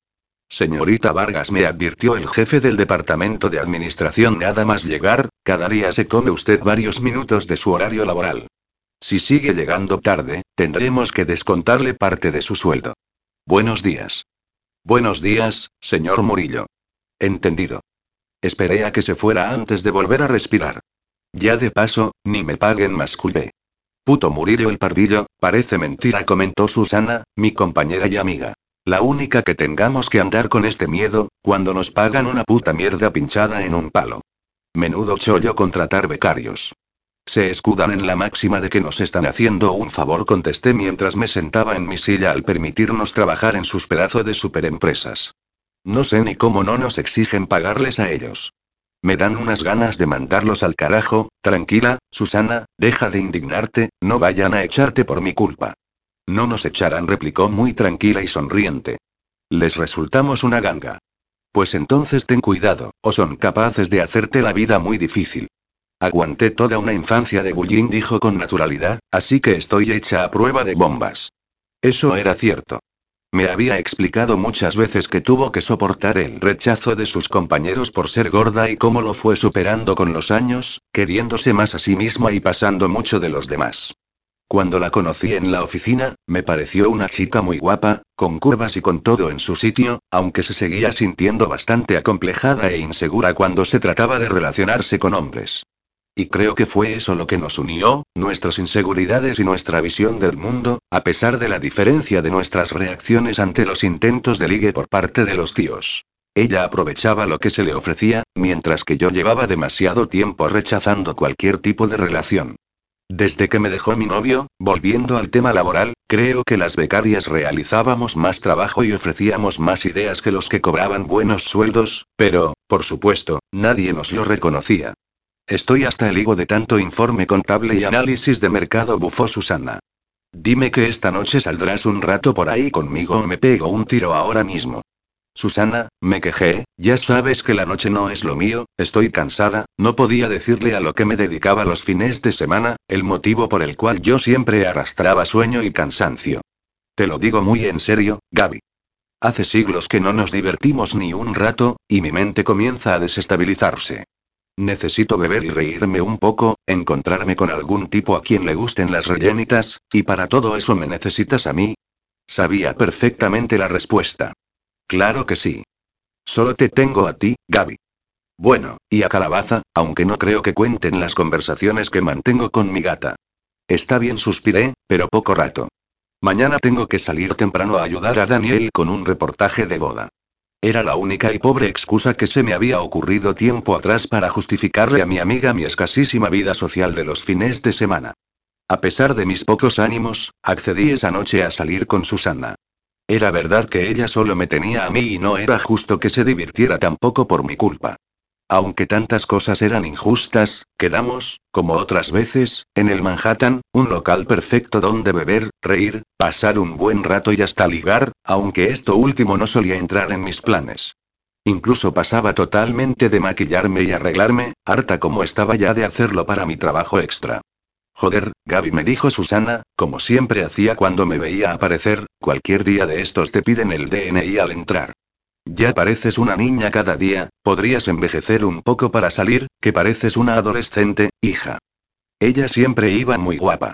Señorita Vargas me advirtió el jefe del departamento de administración nada más llegar, cada día se come usted varios minutos de su horario laboral. Si sigue llegando tarde, tendremos que descontarle parte de su sueldo. Buenos días. Buenos días, señor Murillo. Entendido. Esperé a que se fuera antes de volver a respirar. Ya de paso, ni me paguen más culpe. Puto Murillo el pardillo, parece mentira, comentó Susana, mi compañera y amiga. La única que tengamos que andar con este miedo, cuando nos pagan una puta mierda pinchada en un palo. Menudo chollo contratar becarios. Se escudan en la máxima de que nos están haciendo un favor, contesté mientras me sentaba en mi silla al permitirnos trabajar en sus pedazos de superempresas. No sé ni cómo no nos exigen pagarles a ellos. Me dan unas ganas de mandarlos al carajo, tranquila, Susana, deja de indignarte, no vayan a echarte por mi culpa. No nos echarán, replicó muy tranquila y sonriente. Les resultamos una ganga. Pues entonces ten cuidado, o son capaces de hacerte la vida muy difícil. Aguanté toda una infancia de bullying, dijo con naturalidad, así que estoy hecha a prueba de bombas. Eso era cierto. Me había explicado muchas veces que tuvo que soportar el rechazo de sus compañeros por ser gorda y cómo lo fue superando con los años, queriéndose más a sí misma y pasando mucho de los demás. Cuando la conocí en la oficina, me pareció una chica muy guapa, con curvas y con todo en su sitio, aunque se seguía sintiendo bastante acomplejada e insegura cuando se trataba de relacionarse con hombres. Y creo que fue eso lo que nos unió, nuestras inseguridades y nuestra visión del mundo, a pesar de la diferencia de nuestras reacciones ante los intentos de ligue por parte de los tíos. Ella aprovechaba lo que se le ofrecía, mientras que yo llevaba demasiado tiempo rechazando cualquier tipo de relación. Desde que me dejó mi novio, volviendo al tema laboral, creo que las becarias realizábamos más trabajo y ofrecíamos más ideas que los que cobraban buenos sueldos, pero, por supuesto, nadie nos lo reconocía. Estoy hasta el higo de tanto informe contable y análisis de mercado, bufó Susana. Dime que esta noche saldrás un rato por ahí conmigo o me pego un tiro ahora mismo. Susana, me quejé, ya sabes que la noche no es lo mío, estoy cansada, no podía decirle a lo que me dedicaba los fines de semana, el motivo por el cual yo siempre arrastraba sueño y cansancio. Te lo digo muy en serio, Gaby. Hace siglos que no nos divertimos ni un rato, y mi mente comienza a desestabilizarse. Necesito beber y reírme un poco, encontrarme con algún tipo a quien le gusten las rellenitas, y para todo eso me necesitas a mí. Sabía perfectamente la respuesta. Claro que sí. Solo te tengo a ti, Gaby. Bueno, y a Calabaza, aunque no creo que cuenten las conversaciones que mantengo con mi gata. Está bien, suspiré, pero poco rato. Mañana tengo que salir temprano a ayudar a Daniel con un reportaje de boda. Era la única y pobre excusa que se me había ocurrido tiempo atrás para justificarle a mi amiga mi escasísima vida social de los fines de semana. A pesar de mis pocos ánimos, accedí esa noche a salir con Susana. Era verdad que ella solo me tenía a mí y no era justo que se divirtiera tampoco por mi culpa. Aunque tantas cosas eran injustas, quedamos, como otras veces, en el Manhattan, un local perfecto donde beber, reír, pasar un buen rato y hasta ligar, aunque esto último no solía entrar en mis planes. Incluso pasaba totalmente de maquillarme y arreglarme, harta como estaba ya de hacerlo para mi trabajo extra. Joder, Gaby me dijo Susana, como siempre hacía cuando me veía aparecer, cualquier día de estos te piden el DNI al entrar. Ya pareces una niña cada día, podrías envejecer un poco para salir, que pareces una adolescente, hija. Ella siempre iba muy guapa.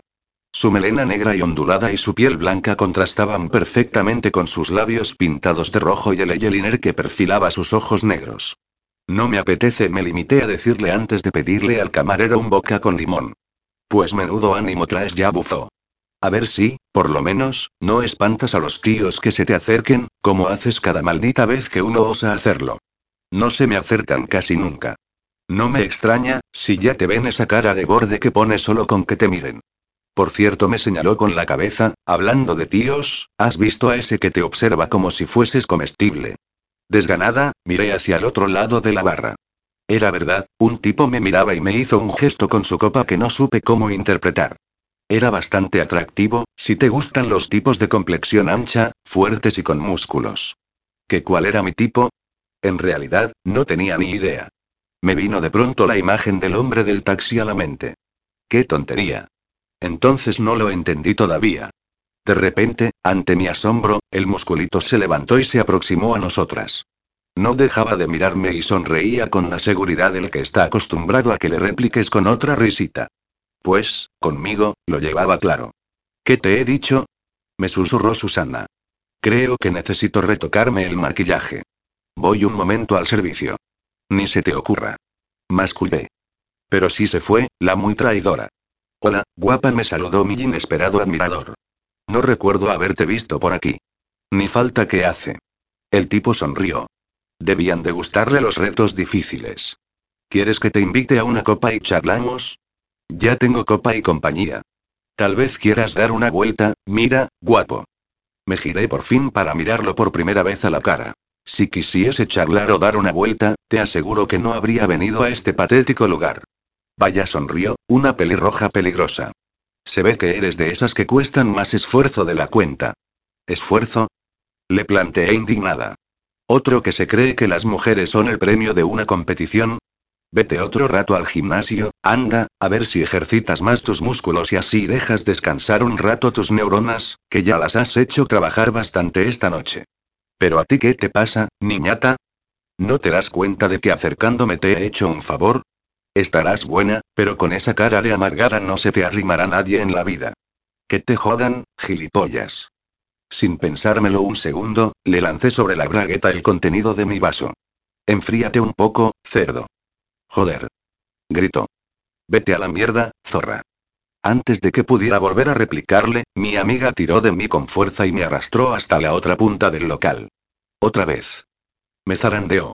Su melena negra y ondulada y su piel blanca contrastaban perfectamente con sus labios pintados de rojo y el eyeliner que perfilaba sus ojos negros. No me apetece, me limité a decirle antes de pedirle al camarero un boca con limón. Pues menudo ánimo traes ya bufó. A ver si, por lo menos, no espantas a los tíos que se te acerquen, como haces cada maldita vez que uno osa hacerlo. No se me acercan casi nunca. No me extraña, si ya te ven esa cara de borde que pones solo con que te miren. Por cierto, me señaló con la cabeza, hablando de tíos, ¿has visto a ese que te observa como si fueses comestible? Desganada, miré hacia el otro lado de la barra. Era verdad, un tipo me miraba y me hizo un gesto con su copa que no supe cómo interpretar. Era bastante atractivo, si te gustan los tipos de complexión ancha, fuertes y con músculos. ¿Qué cuál era mi tipo? En realidad, no tenía ni idea. Me vino de pronto la imagen del hombre del taxi a la mente. ¡Qué tontería! Entonces no lo entendí todavía. De repente, ante mi asombro, el musculito se levantó y se aproximó a nosotras. No dejaba de mirarme y sonreía con la seguridad del que está acostumbrado a que le repliques con otra risita. Pues, conmigo, lo llevaba claro. ¿Qué te he dicho? Me susurró Susana. Creo que necesito retocarme el maquillaje. Voy un momento al servicio. Ni se te ocurra. Masculé. Pero sí se fue, la muy traidora. Hola, guapa, me saludó mi inesperado admirador. No recuerdo haberte visto por aquí. Ni falta que hace. El tipo sonrió. Debían de gustarle los retos difíciles. ¿Quieres que te invite a una copa y charlamos? Ya tengo copa y compañía. Tal vez quieras dar una vuelta, mira, guapo. Me giré por fin para mirarlo por primera vez a la cara. Si quisiese charlar o dar una vuelta, te aseguro que no habría venido a este patético lugar. Vaya sonrió, una pelirroja peligrosa. Se ve que eres de esas que cuestan más esfuerzo de la cuenta. ¿Esfuerzo? Le planteé indignada. Otro que se cree que las mujeres son el premio de una competición. Vete otro rato al gimnasio, anda, a ver si ejercitas más tus músculos y así dejas descansar un rato tus neuronas, que ya las has hecho trabajar bastante esta noche. Pero a ti qué te pasa, niñata? ¿No te das cuenta de que acercándome te he hecho un favor? Estarás buena, pero con esa cara de amargada no se te arrimará nadie en la vida. Que te jodan, gilipollas. Sin pensármelo un segundo, le lancé sobre la bragueta el contenido de mi vaso. Enfríate un poco, cerdo. Joder. Gritó. Vete a la mierda, zorra. Antes de que pudiera volver a replicarle, mi amiga tiró de mí con fuerza y me arrastró hasta la otra punta del local. Otra vez. Me zarandeó.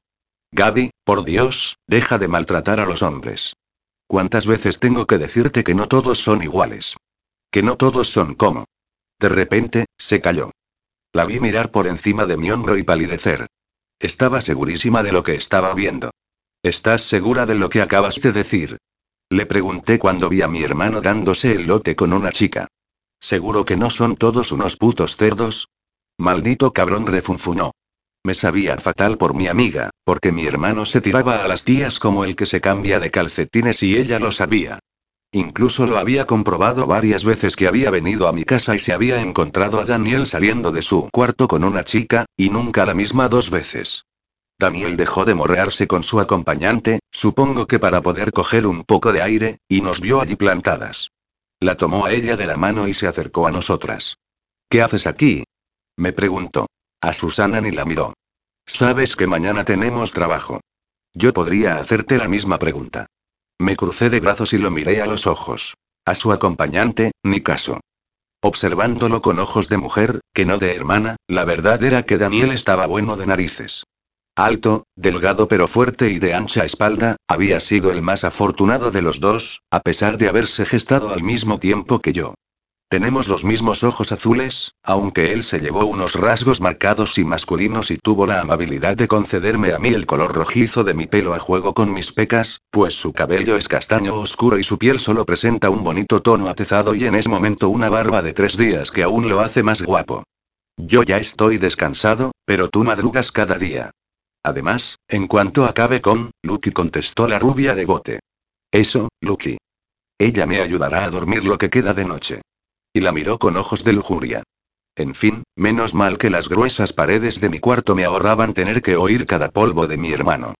Gaby, por Dios, deja de maltratar a los hombres. ¿Cuántas veces tengo que decirte que no todos son iguales? Que no todos son como. De repente, se calló. La vi mirar por encima de mi hombro y palidecer. Estaba segurísima de lo que estaba viendo. ¿Estás segura de lo que acabas de decir? Le pregunté cuando vi a mi hermano dándose el lote con una chica. ¿Seguro que no son todos unos putos cerdos? Maldito cabrón refunfunó. Me sabía fatal por mi amiga, porque mi hermano se tiraba a las tías como el que se cambia de calcetines y ella lo sabía. Incluso lo había comprobado varias veces que había venido a mi casa y se había encontrado a Daniel saliendo de su cuarto con una chica, y nunca la misma dos veces. Daniel dejó de morrearse con su acompañante, supongo que para poder coger un poco de aire, y nos vio allí plantadas. La tomó a ella de la mano y se acercó a nosotras. ¿Qué haces aquí? Me preguntó. A Susana ni la miró. Sabes que mañana tenemos trabajo. Yo podría hacerte la misma pregunta. Me crucé de brazos y lo miré a los ojos. A su acompañante, ni caso. Observándolo con ojos de mujer, que no de hermana, la verdad era que Daniel estaba bueno de narices. Alto, delgado pero fuerte y de ancha espalda, había sido el más afortunado de los dos, a pesar de haberse gestado al mismo tiempo que yo. Tenemos los mismos ojos azules, aunque él se llevó unos rasgos marcados y masculinos y tuvo la amabilidad de concederme a mí el color rojizo de mi pelo a juego con mis pecas, pues su cabello es castaño oscuro y su piel solo presenta un bonito tono atezado y en ese momento una barba de tres días que aún lo hace más guapo. Yo ya estoy descansado, pero tú madrugas cada día. Además, en cuanto acabe con, Lucky contestó la rubia de bote. Eso, Lucky. Ella me ayudará a dormir lo que queda de noche. Y la miró con ojos de lujuria. En fin, menos mal que las gruesas paredes de mi cuarto me ahorraban tener que oír cada polvo de mi hermano.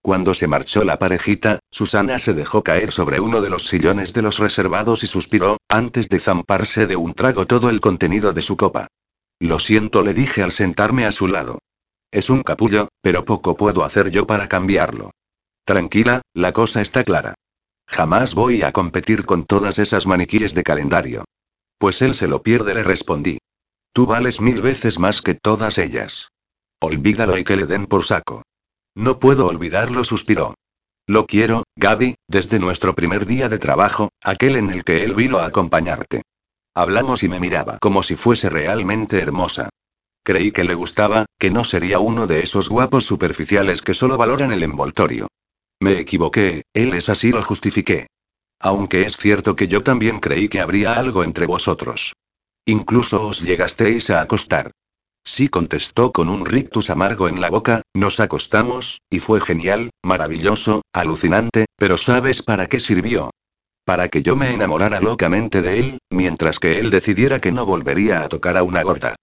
Cuando se marchó la parejita, Susana se dejó caer sobre uno de los sillones de los reservados y suspiró, antes de zamparse de un trago todo el contenido de su copa. Lo siento, le dije al sentarme a su lado. Es un capullo, pero poco puedo hacer yo para cambiarlo. Tranquila, la cosa está clara. Jamás voy a competir con todas esas maniquíes de calendario. Pues él se lo pierde, le respondí. Tú vales mil veces más que todas ellas. Olvídalo y que le den por saco. No puedo olvidarlo, suspiró. Lo quiero, Gaby, desde nuestro primer día de trabajo, aquel en el que él vino a acompañarte. Hablamos y me miraba como si fuese realmente hermosa. Creí que le gustaba, que no sería uno de esos guapos superficiales que solo valoran el envoltorio. Me equivoqué, él es así, lo justifiqué. Aunque es cierto que yo también creí que habría algo entre vosotros. Incluso os llegasteis a acostar. Sí contestó con un rictus amargo en la boca, nos acostamos, y fue genial, maravilloso, alucinante, pero ¿sabes para qué sirvió? Para que yo me enamorara locamente de él, mientras que él decidiera que no volvería a tocar a una gorda.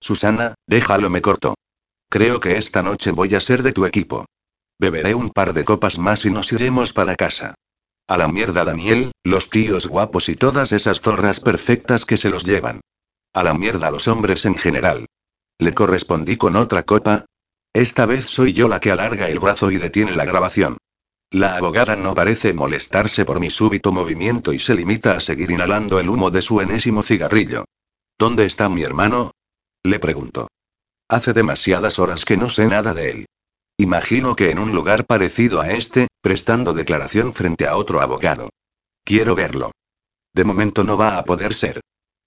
Susana, déjalo me cortó. Creo que esta noche voy a ser de tu equipo. Beberé un par de copas más y nos iremos para casa. A la mierda Daniel, los tíos guapos y todas esas zorras perfectas que se los llevan. A la mierda los hombres en general. Le correspondí con otra copa. Esta vez soy yo la que alarga el brazo y detiene la grabación. La abogada no parece molestarse por mi súbito movimiento y se limita a seguir inhalando el humo de su enésimo cigarrillo. ¿Dónde está mi hermano? Le pregunto. Hace demasiadas horas que no sé nada de él. Imagino que en un lugar parecido a este, prestando declaración frente a otro abogado. Quiero verlo. De momento no va a poder ser.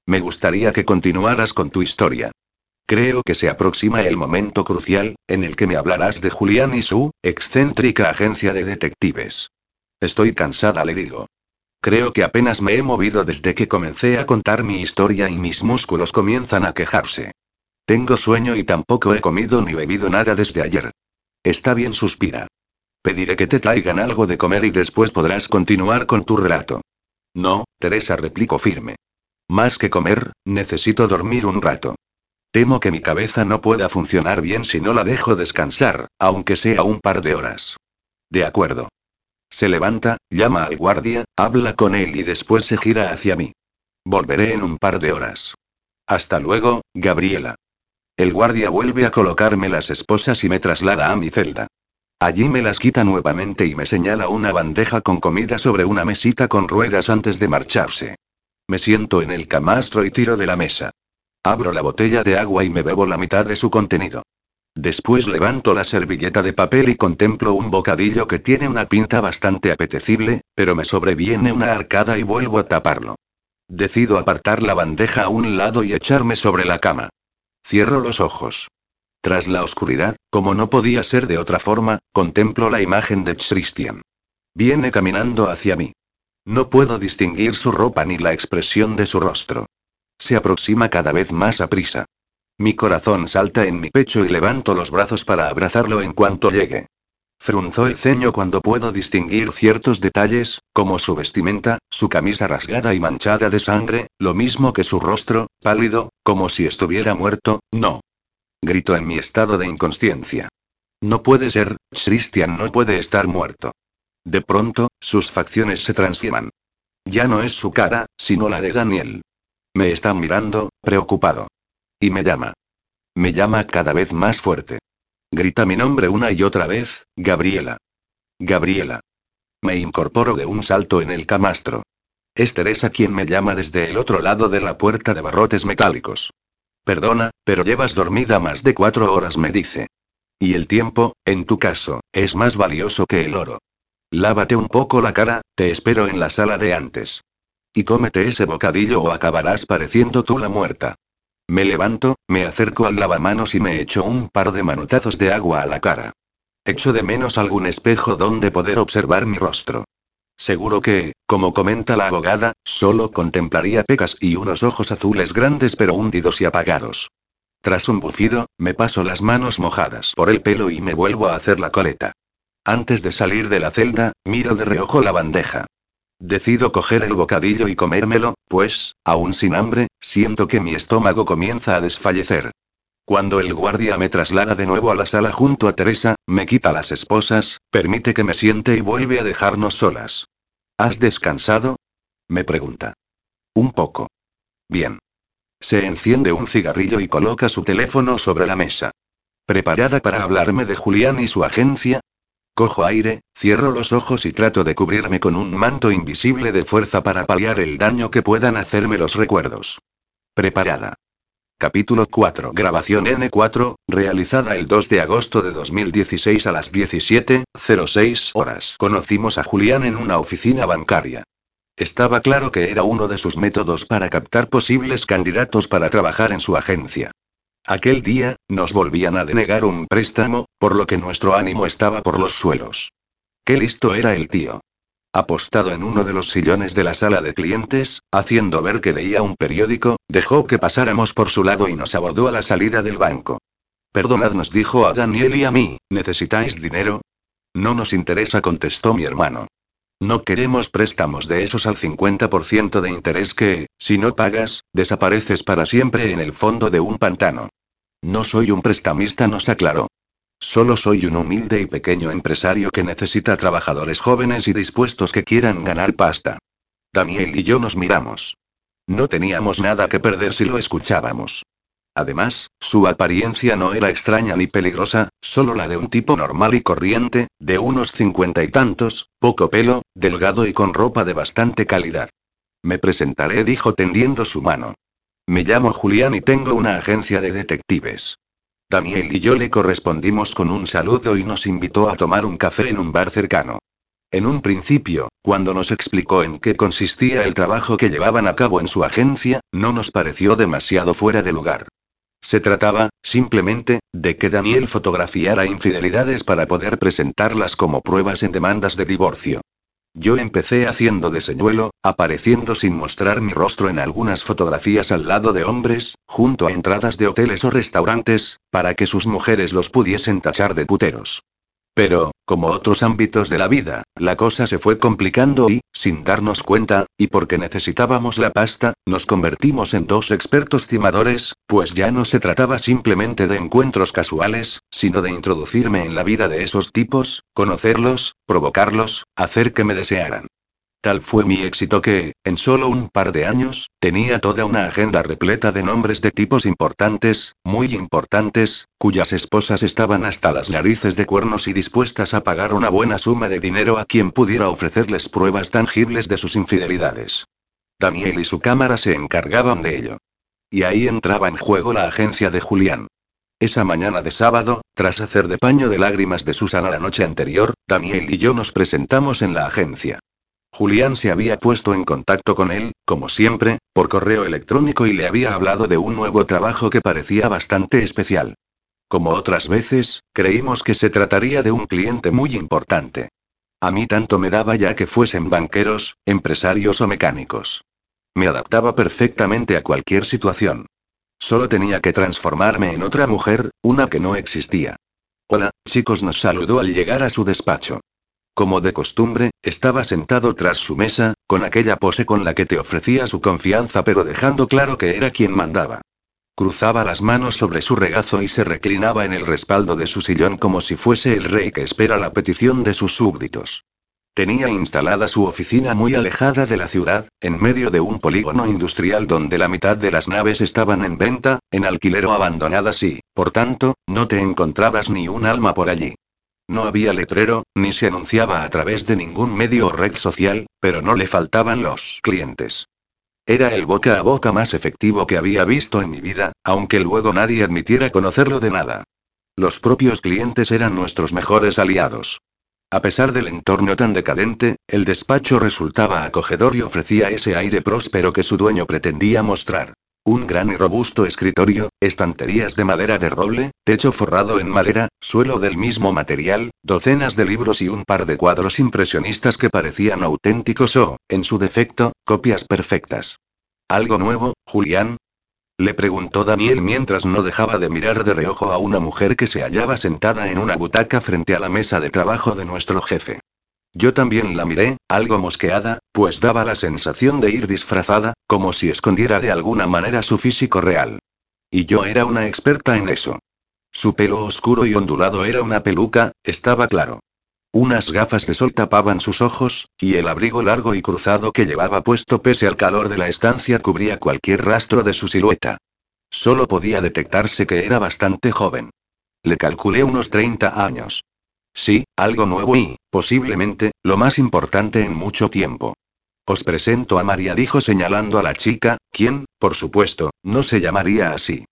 Me gustaría que continuaras con tu historia. Creo que se aproxima el momento crucial, en el que me hablarás de Julián y su excéntrica agencia de detectives. Estoy cansada, le digo. Creo que apenas me he movido desde que comencé a contar mi historia y mis músculos comienzan a quejarse. Tengo sueño y tampoco he comido ni bebido nada desde ayer. Está bien, suspira. Pediré que te traigan algo de comer y después podrás continuar con tu relato. No, Teresa replicó firme. Más que comer, necesito dormir un rato. Temo que mi cabeza no pueda funcionar bien si no la dejo descansar, aunque sea un par de horas. De acuerdo. Se levanta, llama al guardia, habla con él y después se gira hacia mí. Volveré en un par de horas. Hasta luego, Gabriela. El guardia vuelve a colocarme las esposas y me traslada a mi celda. Allí me las quita nuevamente y me señala una bandeja con comida sobre una mesita con ruedas antes de marcharse. Me siento en el camastro y tiro de la mesa. Abro la botella de agua y me bebo la mitad de su contenido. Después levanto la servilleta de papel y contemplo un bocadillo que tiene una pinta bastante apetecible, pero me sobreviene una arcada y vuelvo a taparlo. Decido apartar la bandeja a un lado y echarme sobre la cama. Cierro los ojos. Tras la oscuridad, como no podía ser de otra forma, contemplo la imagen de Christian. Viene caminando hacia mí. No puedo distinguir su ropa ni la expresión de su rostro. Se aproxima cada vez más a prisa. Mi corazón salta en mi pecho y levanto los brazos para abrazarlo en cuanto llegue. Frunzó el ceño cuando puedo distinguir ciertos detalles, como su vestimenta, su camisa rasgada y manchada de sangre, lo mismo que su rostro, pálido, como si estuviera muerto, no. Grito en mi estado de inconsciencia. No puede ser, Christian no puede estar muerto. De pronto, sus facciones se transforman. Ya no es su cara, sino la de Daniel. Me está mirando, preocupado. Y me llama. Me llama cada vez más fuerte. Grita mi nombre una y otra vez, Gabriela. Gabriela. Me incorporo de un salto en el camastro. Es Teresa quien me llama desde el otro lado de la puerta de barrotes metálicos. Perdona, pero llevas dormida más de cuatro horas, me dice. Y el tiempo, en tu caso, es más valioso que el oro. Lávate un poco la cara, te espero en la sala de antes. Y cómete ese bocadillo o acabarás pareciendo tú la muerta. Me levanto, me acerco al lavamanos y me echo un par de manotazos de agua a la cara. Echo de menos algún espejo donde poder observar mi rostro. Seguro que, como comenta la abogada, solo contemplaría pecas y unos ojos azules grandes pero hundidos y apagados. Tras un bufido, me paso las manos mojadas por el pelo y me vuelvo a hacer la coleta. Antes de salir de la celda, miro de reojo la bandeja. Decido coger el bocadillo y comérmelo, pues, aún sin hambre, siento que mi estómago comienza a desfallecer. Cuando el guardia me traslada de nuevo a la sala junto a Teresa, me quita las esposas, permite que me siente y vuelve a dejarnos solas. ¿Has descansado? Me pregunta. Un poco. Bien. Se enciende un cigarrillo y coloca su teléfono sobre la mesa. ¿Preparada para hablarme de Julián y su agencia? Cojo aire, cierro los ojos y trato de cubrirme con un manto invisible de fuerza para paliar el daño que puedan hacerme los recuerdos. Preparada. Capítulo 4. Grabación N4, realizada el 2 de agosto de 2016 a las 17.06 horas. Conocimos a Julián en una oficina bancaria. Estaba claro que era uno de sus métodos para captar posibles candidatos para trabajar en su agencia. Aquel día, nos volvían a denegar un préstamo, por lo que nuestro ánimo estaba por los suelos. Qué listo era el tío. Apostado en uno de los sillones de la sala de clientes, haciendo ver que leía un periódico, dejó que pasáramos por su lado y nos abordó a la salida del banco. Perdonad, nos dijo a Daniel y a mí, ¿necesitáis dinero? No nos interesa, contestó mi hermano. No queremos préstamos de esos al 50% de interés que, si no pagas, desapareces para siempre en el fondo de un pantano. No soy un prestamista, nos aclaró. Solo soy un humilde y pequeño empresario que necesita trabajadores jóvenes y dispuestos que quieran ganar pasta. Daniel y yo nos miramos. No teníamos nada que perder si lo escuchábamos. Además, su apariencia no era extraña ni peligrosa, solo la de un tipo normal y corriente, de unos cincuenta y tantos, poco pelo, delgado y con ropa de bastante calidad. Me presentaré, dijo tendiendo su mano. Me llamo Julián y tengo una agencia de detectives. Daniel y yo le correspondimos con un saludo y nos invitó a tomar un café en un bar cercano. En un principio, cuando nos explicó en qué consistía el trabajo que llevaban a cabo en su agencia, no nos pareció demasiado fuera de lugar. Se trataba, simplemente, de que Daniel fotografiara infidelidades para poder presentarlas como pruebas en demandas de divorcio. Yo empecé haciendo de señuelo, apareciendo sin mostrar mi rostro en algunas fotografías al lado de hombres, junto a entradas de hoteles o restaurantes, para que sus mujeres los pudiesen tachar de puteros. Pero, como otros ámbitos de la vida, la cosa se fue complicando y, sin darnos cuenta, y porque necesitábamos la pasta, nos convertimos en dos expertos timadores, pues ya no se trataba simplemente de encuentros casuales, sino de introducirme en la vida de esos tipos, conocerlos, provocarlos, hacer que me desearan. Tal fue mi éxito que, en solo un par de años, tenía toda una agenda repleta de nombres de tipos importantes, muy importantes, cuyas esposas estaban hasta las narices de cuernos y dispuestas a pagar una buena suma de dinero a quien pudiera ofrecerles pruebas tangibles de sus infidelidades. Daniel y su cámara se encargaban de ello. Y ahí entraba en juego la agencia de Julián. Esa mañana de sábado, tras hacer de paño de lágrimas de Susana la noche anterior, Daniel y yo nos presentamos en la agencia. Julián se había puesto en contacto con él, como siempre, por correo electrónico y le había hablado de un nuevo trabajo que parecía bastante especial. Como otras veces, creímos que se trataría de un cliente muy importante. A mí tanto me daba ya que fuesen banqueros, empresarios o mecánicos. Me adaptaba perfectamente a cualquier situación. Solo tenía que transformarme en otra mujer, una que no existía. Hola, chicos, nos saludó al llegar a su despacho. Como de costumbre, estaba sentado tras su mesa, con aquella pose con la que te ofrecía su confianza pero dejando claro que era quien mandaba. Cruzaba las manos sobre su regazo y se reclinaba en el respaldo de su sillón como si fuese el rey que espera la petición de sus súbditos. Tenía instalada su oficina muy alejada de la ciudad, en medio de un polígono industrial donde la mitad de las naves estaban en venta, en alquiler o abandonadas y, por tanto, no te encontrabas ni un alma por allí. No había letrero, ni se anunciaba a través de ningún medio o red social, pero no le faltaban los clientes. Era el boca a boca más efectivo que había visto en mi vida, aunque luego nadie admitiera conocerlo de nada. Los propios clientes eran nuestros mejores aliados. A pesar del entorno tan decadente, el despacho resultaba acogedor y ofrecía ese aire próspero que su dueño pretendía mostrar. Un gran y robusto escritorio, estanterías de madera de roble, techo forrado en madera, suelo del mismo material, docenas de libros y un par de cuadros impresionistas que parecían auténticos o, en su defecto, copias perfectas. ¿Algo nuevo, Julián? Le preguntó Daniel mientras no dejaba de mirar de reojo a una mujer que se hallaba sentada en una butaca frente a la mesa de trabajo de nuestro jefe. Yo también la miré, algo mosqueada, pues daba la sensación de ir disfrazada, como si escondiera de alguna manera su físico real. Y yo era una experta en eso. Su pelo oscuro y ondulado era una peluca, estaba claro. Unas gafas de sol tapaban sus ojos, y el abrigo largo y cruzado que llevaba puesto pese al calor de la estancia cubría cualquier rastro de su silueta. Solo podía detectarse que era bastante joven. Le calculé unos 30 años. Sí, algo nuevo y, posiblemente, lo más importante en mucho tiempo. Os presento a María, dijo señalando a la chica, quien, por supuesto, no se llamaría así.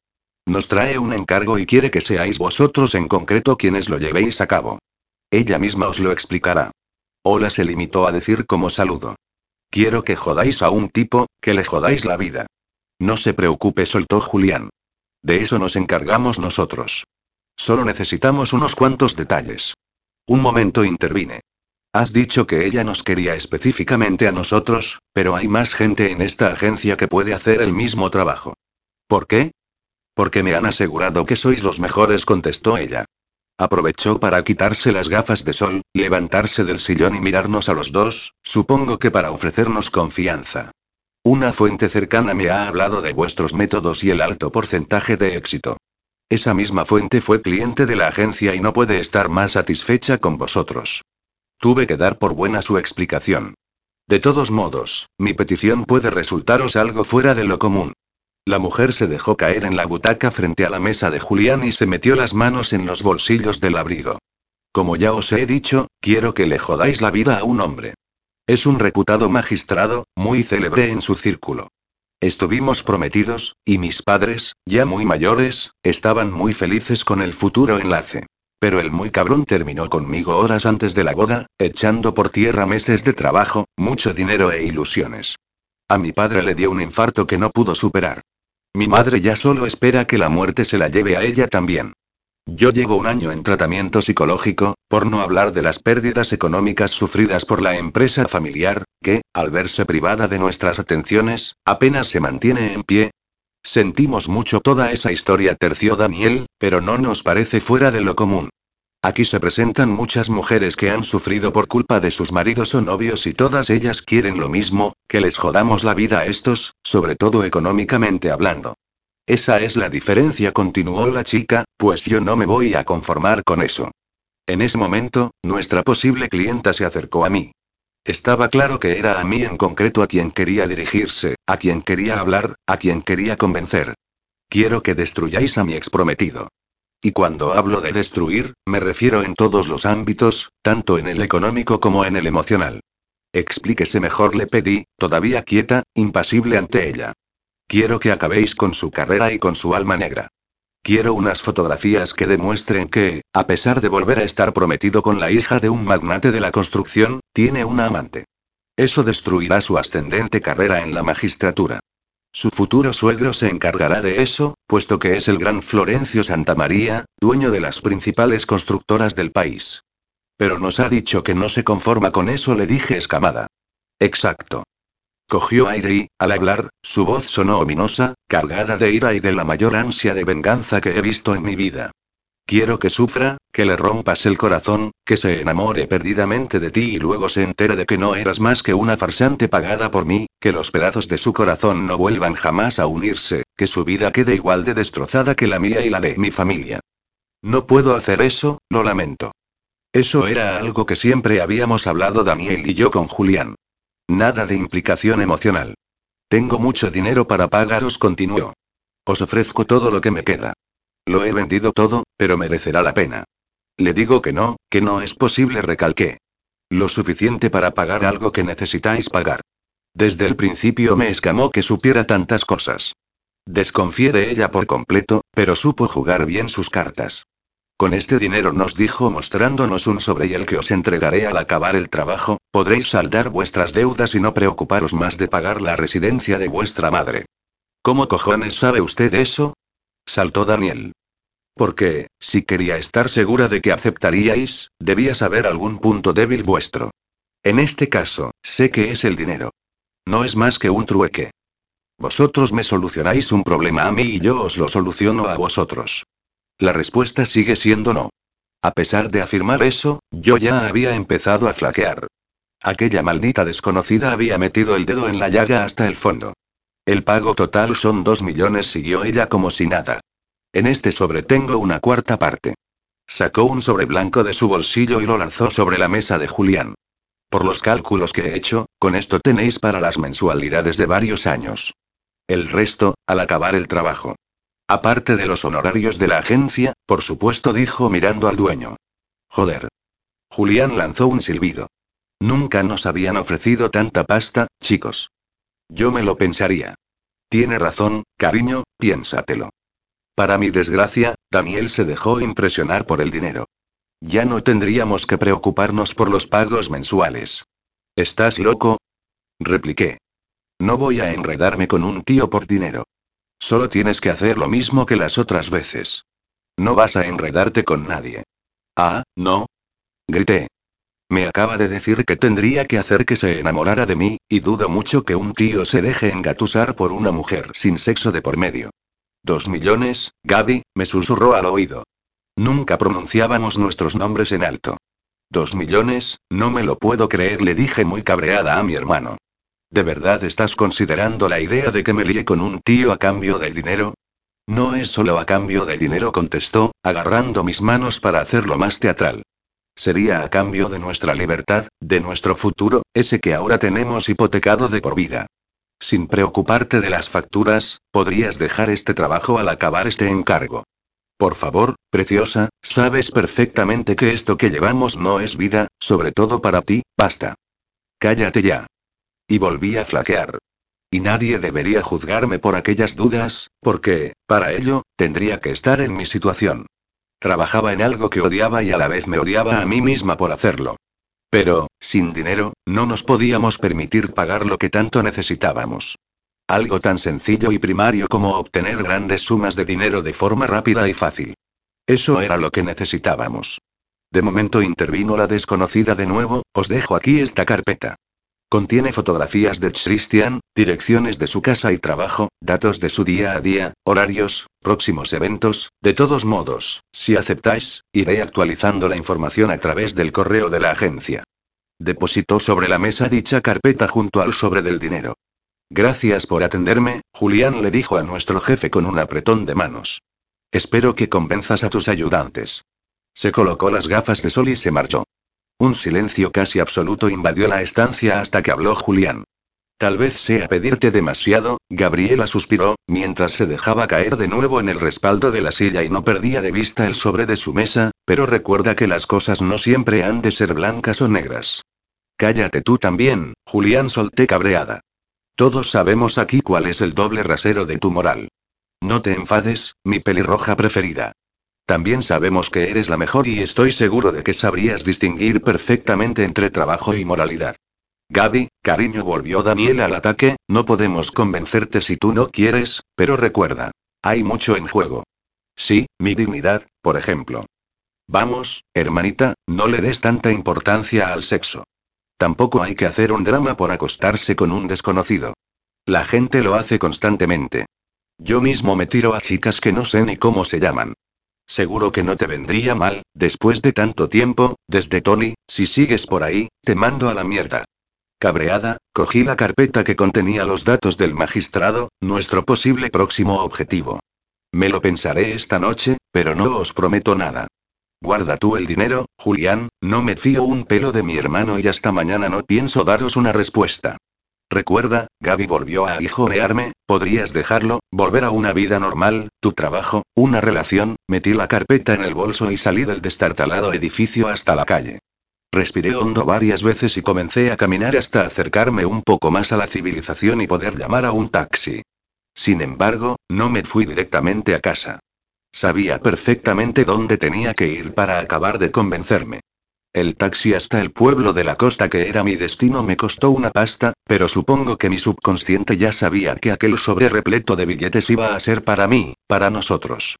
Nos trae un encargo y quiere que seáis vosotros en concreto quienes lo llevéis a cabo. Ella misma os lo explicará. Hola se limitó a decir como saludo. Quiero que jodáis a un tipo, que le jodáis la vida. No se preocupe, soltó Julián. De eso nos encargamos nosotros. Solo necesitamos unos cuantos detalles. Un momento intervine. Has dicho que ella nos quería específicamente a nosotros, pero hay más gente en esta agencia que puede hacer el mismo trabajo. ¿Por qué? Porque me han asegurado que sois los mejores, contestó ella. Aprovechó para quitarse las gafas de sol, levantarse del sillón y mirarnos a los dos, supongo que para ofrecernos confianza. Una fuente cercana me ha hablado de vuestros métodos y el alto porcentaje de éxito. Esa misma fuente fue cliente de la agencia y no puede estar más satisfecha con vosotros. Tuve que dar por buena su explicación. De todos modos, mi petición puede resultaros algo fuera de lo común. La mujer se dejó caer en la butaca frente a la mesa de Julián y se metió las manos en los bolsillos del abrigo. Como ya os he dicho, quiero que le jodáis la vida a un hombre. Es un reputado magistrado, muy célebre en su círculo. Estuvimos prometidos, y mis padres, ya muy mayores, estaban muy felices con el futuro enlace. Pero el muy cabrón terminó conmigo horas antes de la boda, echando por tierra meses de trabajo, mucho dinero e ilusiones. A mi padre le dio un infarto que no pudo superar. Mi madre ya solo espera que la muerte se la lleve a ella también. Yo llevo un año en tratamiento psicológico, por no hablar de las pérdidas económicas sufridas por la empresa familiar, que, al verse privada de nuestras atenciones, apenas se mantiene en pie. Sentimos mucho toda esa historia, terció Daniel, pero no nos parece fuera de lo común. Aquí se presentan muchas mujeres que han sufrido por culpa de sus maridos o novios y todas ellas quieren lo mismo, que les jodamos la vida a estos, sobre todo económicamente hablando. Esa es la diferencia, continuó la chica, pues yo no me voy a conformar con eso. En ese momento, nuestra posible clienta se acercó a mí. Estaba claro que era a mí en concreto a quien quería dirigirse, a quien quería hablar, a quien quería convencer. Quiero que destruyáis a mi exprometido. Y cuando hablo de destruir, me refiero en todos los ámbitos, tanto en el económico como en el emocional. Explíquese mejor, le pedí, todavía quieta, impasible ante ella. Quiero que acabéis con su carrera y con su alma negra. Quiero unas fotografías que demuestren que, a pesar de volver a estar prometido con la hija de un magnate de la construcción, tiene una amante. Eso destruirá su ascendente carrera en la magistratura. Su futuro suegro se encargará de eso, puesto que es el gran Florencio Santamaría, dueño de las principales constructoras del país. Pero nos ha dicho que no se conforma con eso, le dije escamada. Exacto. Cogió aire y, al hablar, su voz sonó ominosa, cargada de ira y de la mayor ansia de venganza que he visto en mi vida. Quiero que sufra, que le rompas el corazón, que se enamore perdidamente de ti y luego se entere de que no eras más que una farsante pagada por mí, que los pedazos de su corazón no vuelvan jamás a unirse, que su vida quede igual de destrozada que la mía y la de mi familia. No puedo hacer eso, lo lamento. Eso era algo que siempre habíamos hablado Daniel y yo con Julián. Nada de implicación emocional. Tengo mucho dinero para pagaros, continuó. Os ofrezco todo lo que me queda. Lo he vendido todo, pero merecerá la pena. Le digo que no, que no es posible, recalqué. Lo suficiente para pagar algo que necesitáis pagar. Desde el principio me escamó que supiera tantas cosas. Desconfié de ella por completo, pero supo jugar bien sus cartas. Con este dinero nos dijo mostrándonos un sobre y el que os entregaré al acabar el trabajo, podréis saldar vuestras deudas y no preocuparos más de pagar la residencia de vuestra madre. ¿Cómo cojones sabe usted eso? Saltó Daniel. Porque, si quería estar segura de que aceptaríais, debía saber algún punto débil vuestro. En este caso, sé que es el dinero. No es más que un trueque. Vosotros me solucionáis un problema a mí y yo os lo soluciono a vosotros. La respuesta sigue siendo no. A pesar de afirmar eso, yo ya había empezado a flaquear. Aquella maldita desconocida había metido el dedo en la llaga hasta el fondo. El pago total son dos millones, siguió ella como si nada. En este sobre tengo una cuarta parte. Sacó un sobre blanco de su bolsillo y lo lanzó sobre la mesa de Julián. Por los cálculos que he hecho, con esto tenéis para las mensualidades de varios años. El resto, al acabar el trabajo. Aparte de los honorarios de la agencia, por supuesto, dijo mirando al dueño. Joder. Julián lanzó un silbido. Nunca nos habían ofrecido tanta pasta, chicos. Yo me lo pensaría. Tiene razón, cariño, piénsatelo. Para mi desgracia, Daniel se dejó impresionar por el dinero. Ya no tendríamos que preocuparnos por los pagos mensuales. ¿Estás loco? Repliqué. No voy a enredarme con un tío por dinero. Solo tienes que hacer lo mismo que las otras veces. No vas a enredarte con nadie. Ah, no. Grité. Me acaba de decir que tendría que hacer que se enamorara de mí, y dudo mucho que un tío se deje engatusar por una mujer sin sexo de por medio. Dos millones, Gaby, me susurró al oído. Nunca pronunciábamos nuestros nombres en alto. Dos millones, no me lo puedo creer, le dije muy cabreada a mi hermano. ¿De verdad estás considerando la idea de que me líe con un tío a cambio del dinero? No es solo a cambio del dinero, contestó, agarrando mis manos para hacerlo más teatral. Sería a cambio de nuestra libertad, de nuestro futuro, ese que ahora tenemos hipotecado de por vida. Sin preocuparte de las facturas, podrías dejar este trabajo al acabar este encargo. Por favor, preciosa, sabes perfectamente que esto que llevamos no es vida, sobre todo para ti, basta. Cállate ya. Y volví a flaquear. Y nadie debería juzgarme por aquellas dudas, porque, para ello, tendría que estar en mi situación. Trabajaba en algo que odiaba y a la vez me odiaba a mí misma por hacerlo. Pero, sin dinero, no nos podíamos permitir pagar lo que tanto necesitábamos. Algo tan sencillo y primario como obtener grandes sumas de dinero de forma rápida y fácil. Eso era lo que necesitábamos. De momento intervino la desconocida de nuevo, os dejo aquí esta carpeta. Contiene fotografías de Christian, direcciones de su casa y trabajo, datos de su día a día, horarios, próximos eventos, de todos modos, si aceptáis, iré actualizando la información a través del correo de la agencia. Depositó sobre la mesa dicha carpeta junto al sobre del dinero. Gracias por atenderme, Julián le dijo a nuestro jefe con un apretón de manos. Espero que convenzas a tus ayudantes. Se colocó las gafas de sol y se marchó. Un silencio casi absoluto invadió la estancia hasta que habló Julián. Tal vez sea pedirte demasiado, Gabriela suspiró, mientras se dejaba caer de nuevo en el respaldo de la silla y no perdía de vista el sobre de su mesa, pero recuerda que las cosas no siempre han de ser blancas o negras. Cállate tú también, Julián solté cabreada. Todos sabemos aquí cuál es el doble rasero de tu moral. No te enfades, mi pelirroja preferida. También sabemos que eres la mejor y estoy seguro de que sabrías distinguir perfectamente entre trabajo y moralidad. Gaby, cariño, volvió Daniel al ataque, no podemos convencerte si tú no quieres, pero recuerda. Hay mucho en juego. Sí, mi dignidad, por ejemplo. Vamos, hermanita, no le des tanta importancia al sexo. Tampoco hay que hacer un drama por acostarse con un desconocido. La gente lo hace constantemente. Yo mismo me tiro a chicas que no sé ni cómo se llaman. Seguro que no te vendría mal, después de tanto tiempo, desde Tony, si sigues por ahí, te mando a la mierda. Cabreada, cogí la carpeta que contenía los datos del magistrado, nuestro posible próximo objetivo. Me lo pensaré esta noche, pero no os prometo nada. Guarda tú el dinero, Julián, no me fío un pelo de mi hermano y hasta mañana no pienso daros una respuesta. Recuerda, Gaby volvió a aguijonearme, ¿podrías dejarlo, volver a una vida normal, tu trabajo, una relación? Metí la carpeta en el bolso y salí del destartalado edificio hasta la calle. Respiré hondo varias veces y comencé a caminar hasta acercarme un poco más a la civilización y poder llamar a un taxi. Sin embargo, no me fui directamente a casa. Sabía perfectamente dónde tenía que ir para acabar de convencerme. El taxi hasta el pueblo de la costa que era mi destino me costó una pasta, pero supongo que mi subconsciente ya sabía que aquel sobre repleto de billetes iba a ser para mí, para nosotros.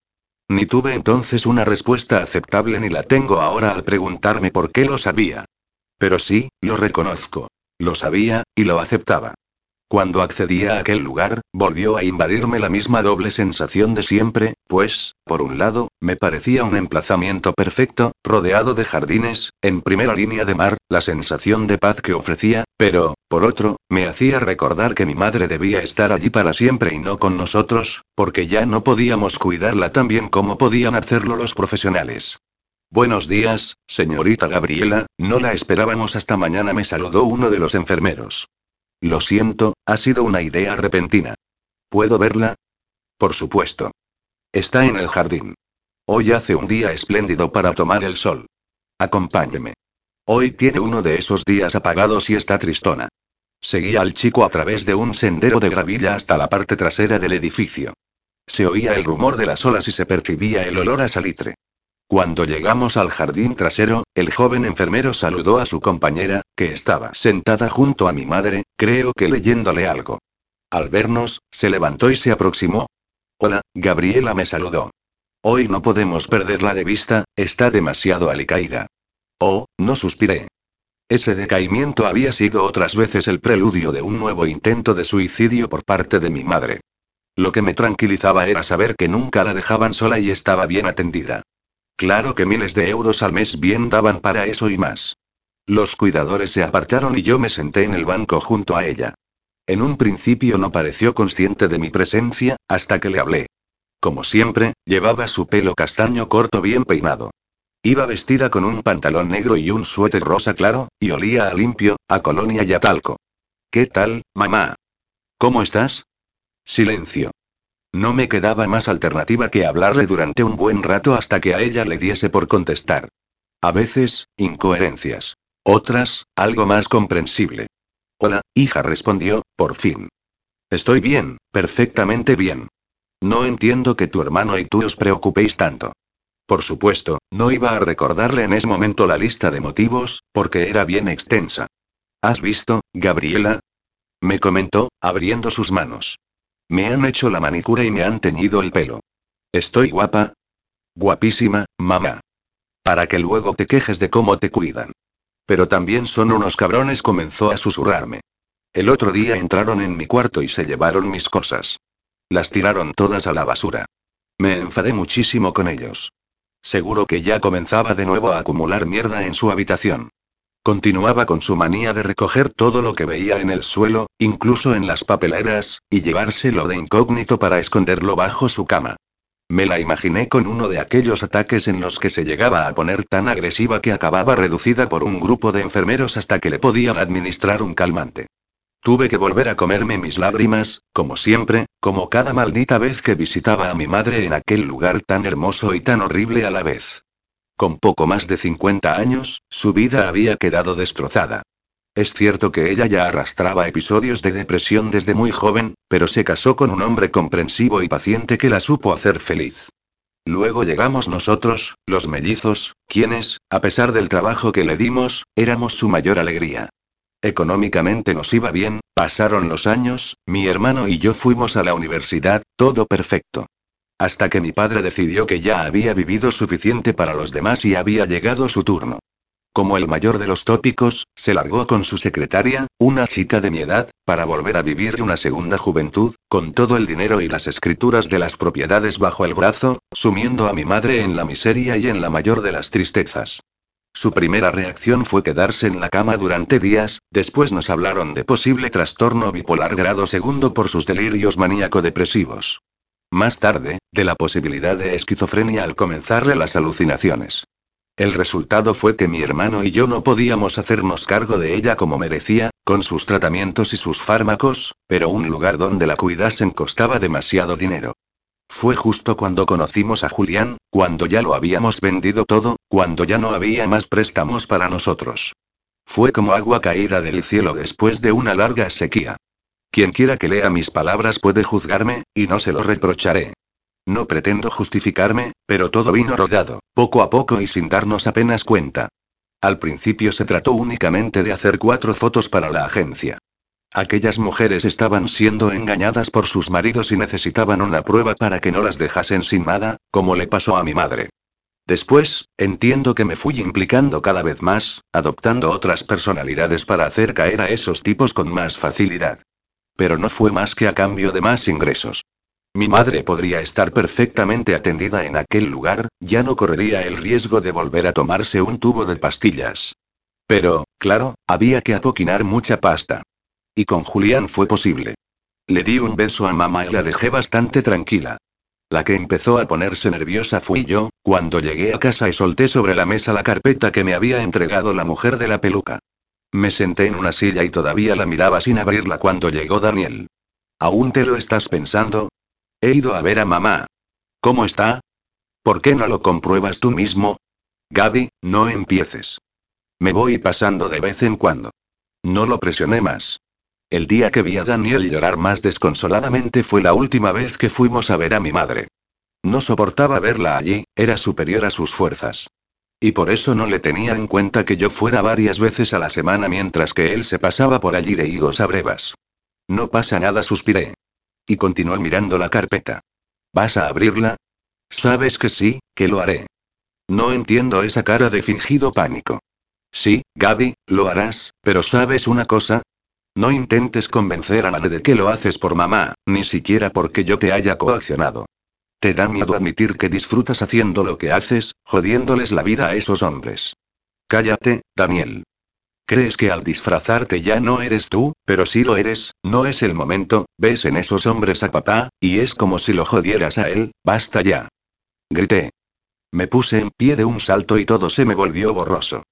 Ni tuve entonces una respuesta aceptable ni la tengo ahora al preguntarme por qué lo sabía. Pero sí, lo reconozco. Lo sabía, y lo aceptaba. Cuando accedí a aquel lugar, volvió a invadirme la misma doble sensación de siempre, pues, por un lado, me parecía un emplazamiento perfecto, rodeado de jardines, en primera línea de mar, la sensación de paz que ofrecía, pero, por otro, me hacía recordar que mi madre debía estar allí para siempre y no con nosotros, porque ya no podíamos cuidarla tan bien como podían hacerlo los profesionales. Buenos días, señorita Gabriela, no la esperábamos hasta mañana, me saludó uno de los enfermeros. Lo siento, ha sido una idea repentina. ¿Puedo verla? Por supuesto. Está en el jardín. Hoy hace un día espléndido para tomar el sol. Acompáñeme. Hoy tiene uno de esos días apagados y está tristona. Seguía al chico a través de un sendero de gravilla hasta la parte trasera del edificio. Se oía el rumor de las olas y se percibía el olor a salitre. Cuando llegamos al jardín trasero, el joven enfermero saludó a su compañera, que estaba sentada junto a mi madre, creo que leyéndole algo. Al vernos, se levantó y se aproximó. Hola, Gabriela me saludó. Hoy no podemos perderla de vista, está demasiado alicaída. Oh, no suspiré. Ese decaimiento había sido otras veces el preludio de un nuevo intento de suicidio por parte de mi madre. Lo que me tranquilizaba era saber que nunca la dejaban sola y estaba bien atendida. Claro que miles de euros al mes bien daban para eso y más. Los cuidadores se apartaron y yo me senté en el banco junto a ella. En un principio no pareció consciente de mi presencia, hasta que le hablé. Como siempre, llevaba su pelo castaño corto bien peinado. Iba vestida con un pantalón negro y un suéter rosa claro, y olía a limpio, a colonia y a talco. ¿Qué tal, mamá? ¿Cómo estás? Silencio. No me quedaba más alternativa que hablarle durante un buen rato hasta que a ella le diese por contestar. A veces, incoherencias. Otras, algo más comprensible. Hola, hija, respondió, por fin. Estoy bien, perfectamente bien. No entiendo que tu hermano y tú os preocupéis tanto. Por supuesto, no iba a recordarle en ese momento la lista de motivos, porque era bien extensa. ¿Has visto, Gabriela? Me comentó, abriendo sus manos. Me han hecho la manicura y me han teñido el pelo. ¿Estoy guapa? Guapísima, mamá. Para que luego te quejes de cómo te cuidan. Pero también son unos cabrones, comenzó a susurrarme. El otro día entraron en mi cuarto y se llevaron mis cosas. Las tiraron todas a la basura. Me enfadé muchísimo con ellos. Seguro que ya comenzaba de nuevo a acumular mierda en su habitación. Continuaba con su manía de recoger todo lo que veía en el suelo, incluso en las papeleras, y llevárselo de incógnito para esconderlo bajo su cama. Me la imaginé con uno de aquellos ataques en los que se llegaba a poner tan agresiva que acababa reducida por un grupo de enfermeros hasta que le podían administrar un calmante. Tuve que volver a comerme mis lágrimas, como siempre, como cada maldita vez que visitaba a mi madre en aquel lugar tan hermoso y tan horrible a la vez. Con poco más de 50 años, su vida había quedado destrozada. Es cierto que ella ya arrastraba episodios de depresión desde muy joven, pero se casó con un hombre comprensivo y paciente que la supo hacer feliz. Luego llegamos nosotros, los mellizos, quienes, a pesar del trabajo que le dimos, éramos su mayor alegría. Económicamente nos iba bien, pasaron los años, mi hermano y yo fuimos a la universidad, todo perfecto. Hasta que mi padre decidió que ya había vivido suficiente para los demás y había llegado su turno. Como el mayor de los tópicos, se largó con su secretaria, una chica de mi edad, para volver a vivir una segunda juventud, con todo el dinero y las escrituras de las propiedades bajo el brazo, sumiendo a mi madre en la miseria y en la mayor de las tristezas. Su primera reacción fue quedarse en la cama durante días, después nos hablaron de posible trastorno bipolar grado segundo por sus delirios maníaco-depresivos. Más tarde, de la posibilidad de esquizofrenia al comenzarle las alucinaciones. El resultado fue que mi hermano y yo no podíamos hacernos cargo de ella como merecía, con sus tratamientos y sus fármacos, pero un lugar donde la cuidasen costaba demasiado dinero. Fue justo cuando conocimos a Julián, cuando ya lo habíamos vendido todo, cuando ya no había más préstamos para nosotros. Fue como agua caída del cielo después de una larga sequía. Quien quiera que lea mis palabras puede juzgarme, y no se lo reprocharé. No pretendo justificarme, pero todo vino rodado, poco a poco y sin darnos apenas cuenta. Al principio se trató únicamente de hacer cuatro fotos para la agencia. Aquellas mujeres estaban siendo engañadas por sus maridos y necesitaban una prueba para que no las dejasen sin nada, como le pasó a mi madre. Después, entiendo que me fui implicando cada vez más, adoptando otras personalidades para hacer caer a esos tipos con más facilidad. Pero no fue más que a cambio de más ingresos. Mi madre podría estar perfectamente atendida en aquel lugar, ya no correría el riesgo de volver a tomarse un tubo de pastillas. Pero, claro, había que apoquinar mucha pasta. Y con Julián fue posible. Le di un beso a mamá y la dejé bastante tranquila. La que empezó a ponerse nerviosa fui yo, cuando llegué a casa y solté sobre la mesa la carpeta que me había entregado la mujer de la peluca. Me senté en una silla y todavía la miraba sin abrirla cuando llegó Daniel. ¿Aún te lo estás pensando? He ido a ver a mamá. ¿Cómo está? ¿Por qué no lo compruebas tú mismo? Gaby, no empieces. Me voy pasando de vez en cuando. No lo presioné más. El día que vi a Daniel llorar más desconsoladamente fue la última vez que fuimos a ver a mi madre. No soportaba verla allí, era superior a sus fuerzas. Y por eso no le tenía en cuenta que yo fuera varias veces a la semana mientras que él se pasaba por allí de higos a brevas. No pasa nada, suspiré. Y continuó mirando la carpeta. ¿Vas a abrirla? Sabes que sí, que lo haré. No entiendo esa cara de fingido pánico. Sí, Gaby, lo harás, pero ¿sabes una cosa? No intentes convencer a nadie de que lo haces por mamá, ni siquiera porque yo te haya coaccionado. Te da miedo admitir que disfrutas haciendo lo que haces, jodiéndoles la vida a esos hombres. Cállate, Daniel. Crees que al disfrazarte ya no eres tú, pero si lo eres, no es el momento, ves en esos hombres a papá, y es como si lo jodieras a él, basta ya. Grité. Me puse en pie de un salto y todo se me volvió borroso.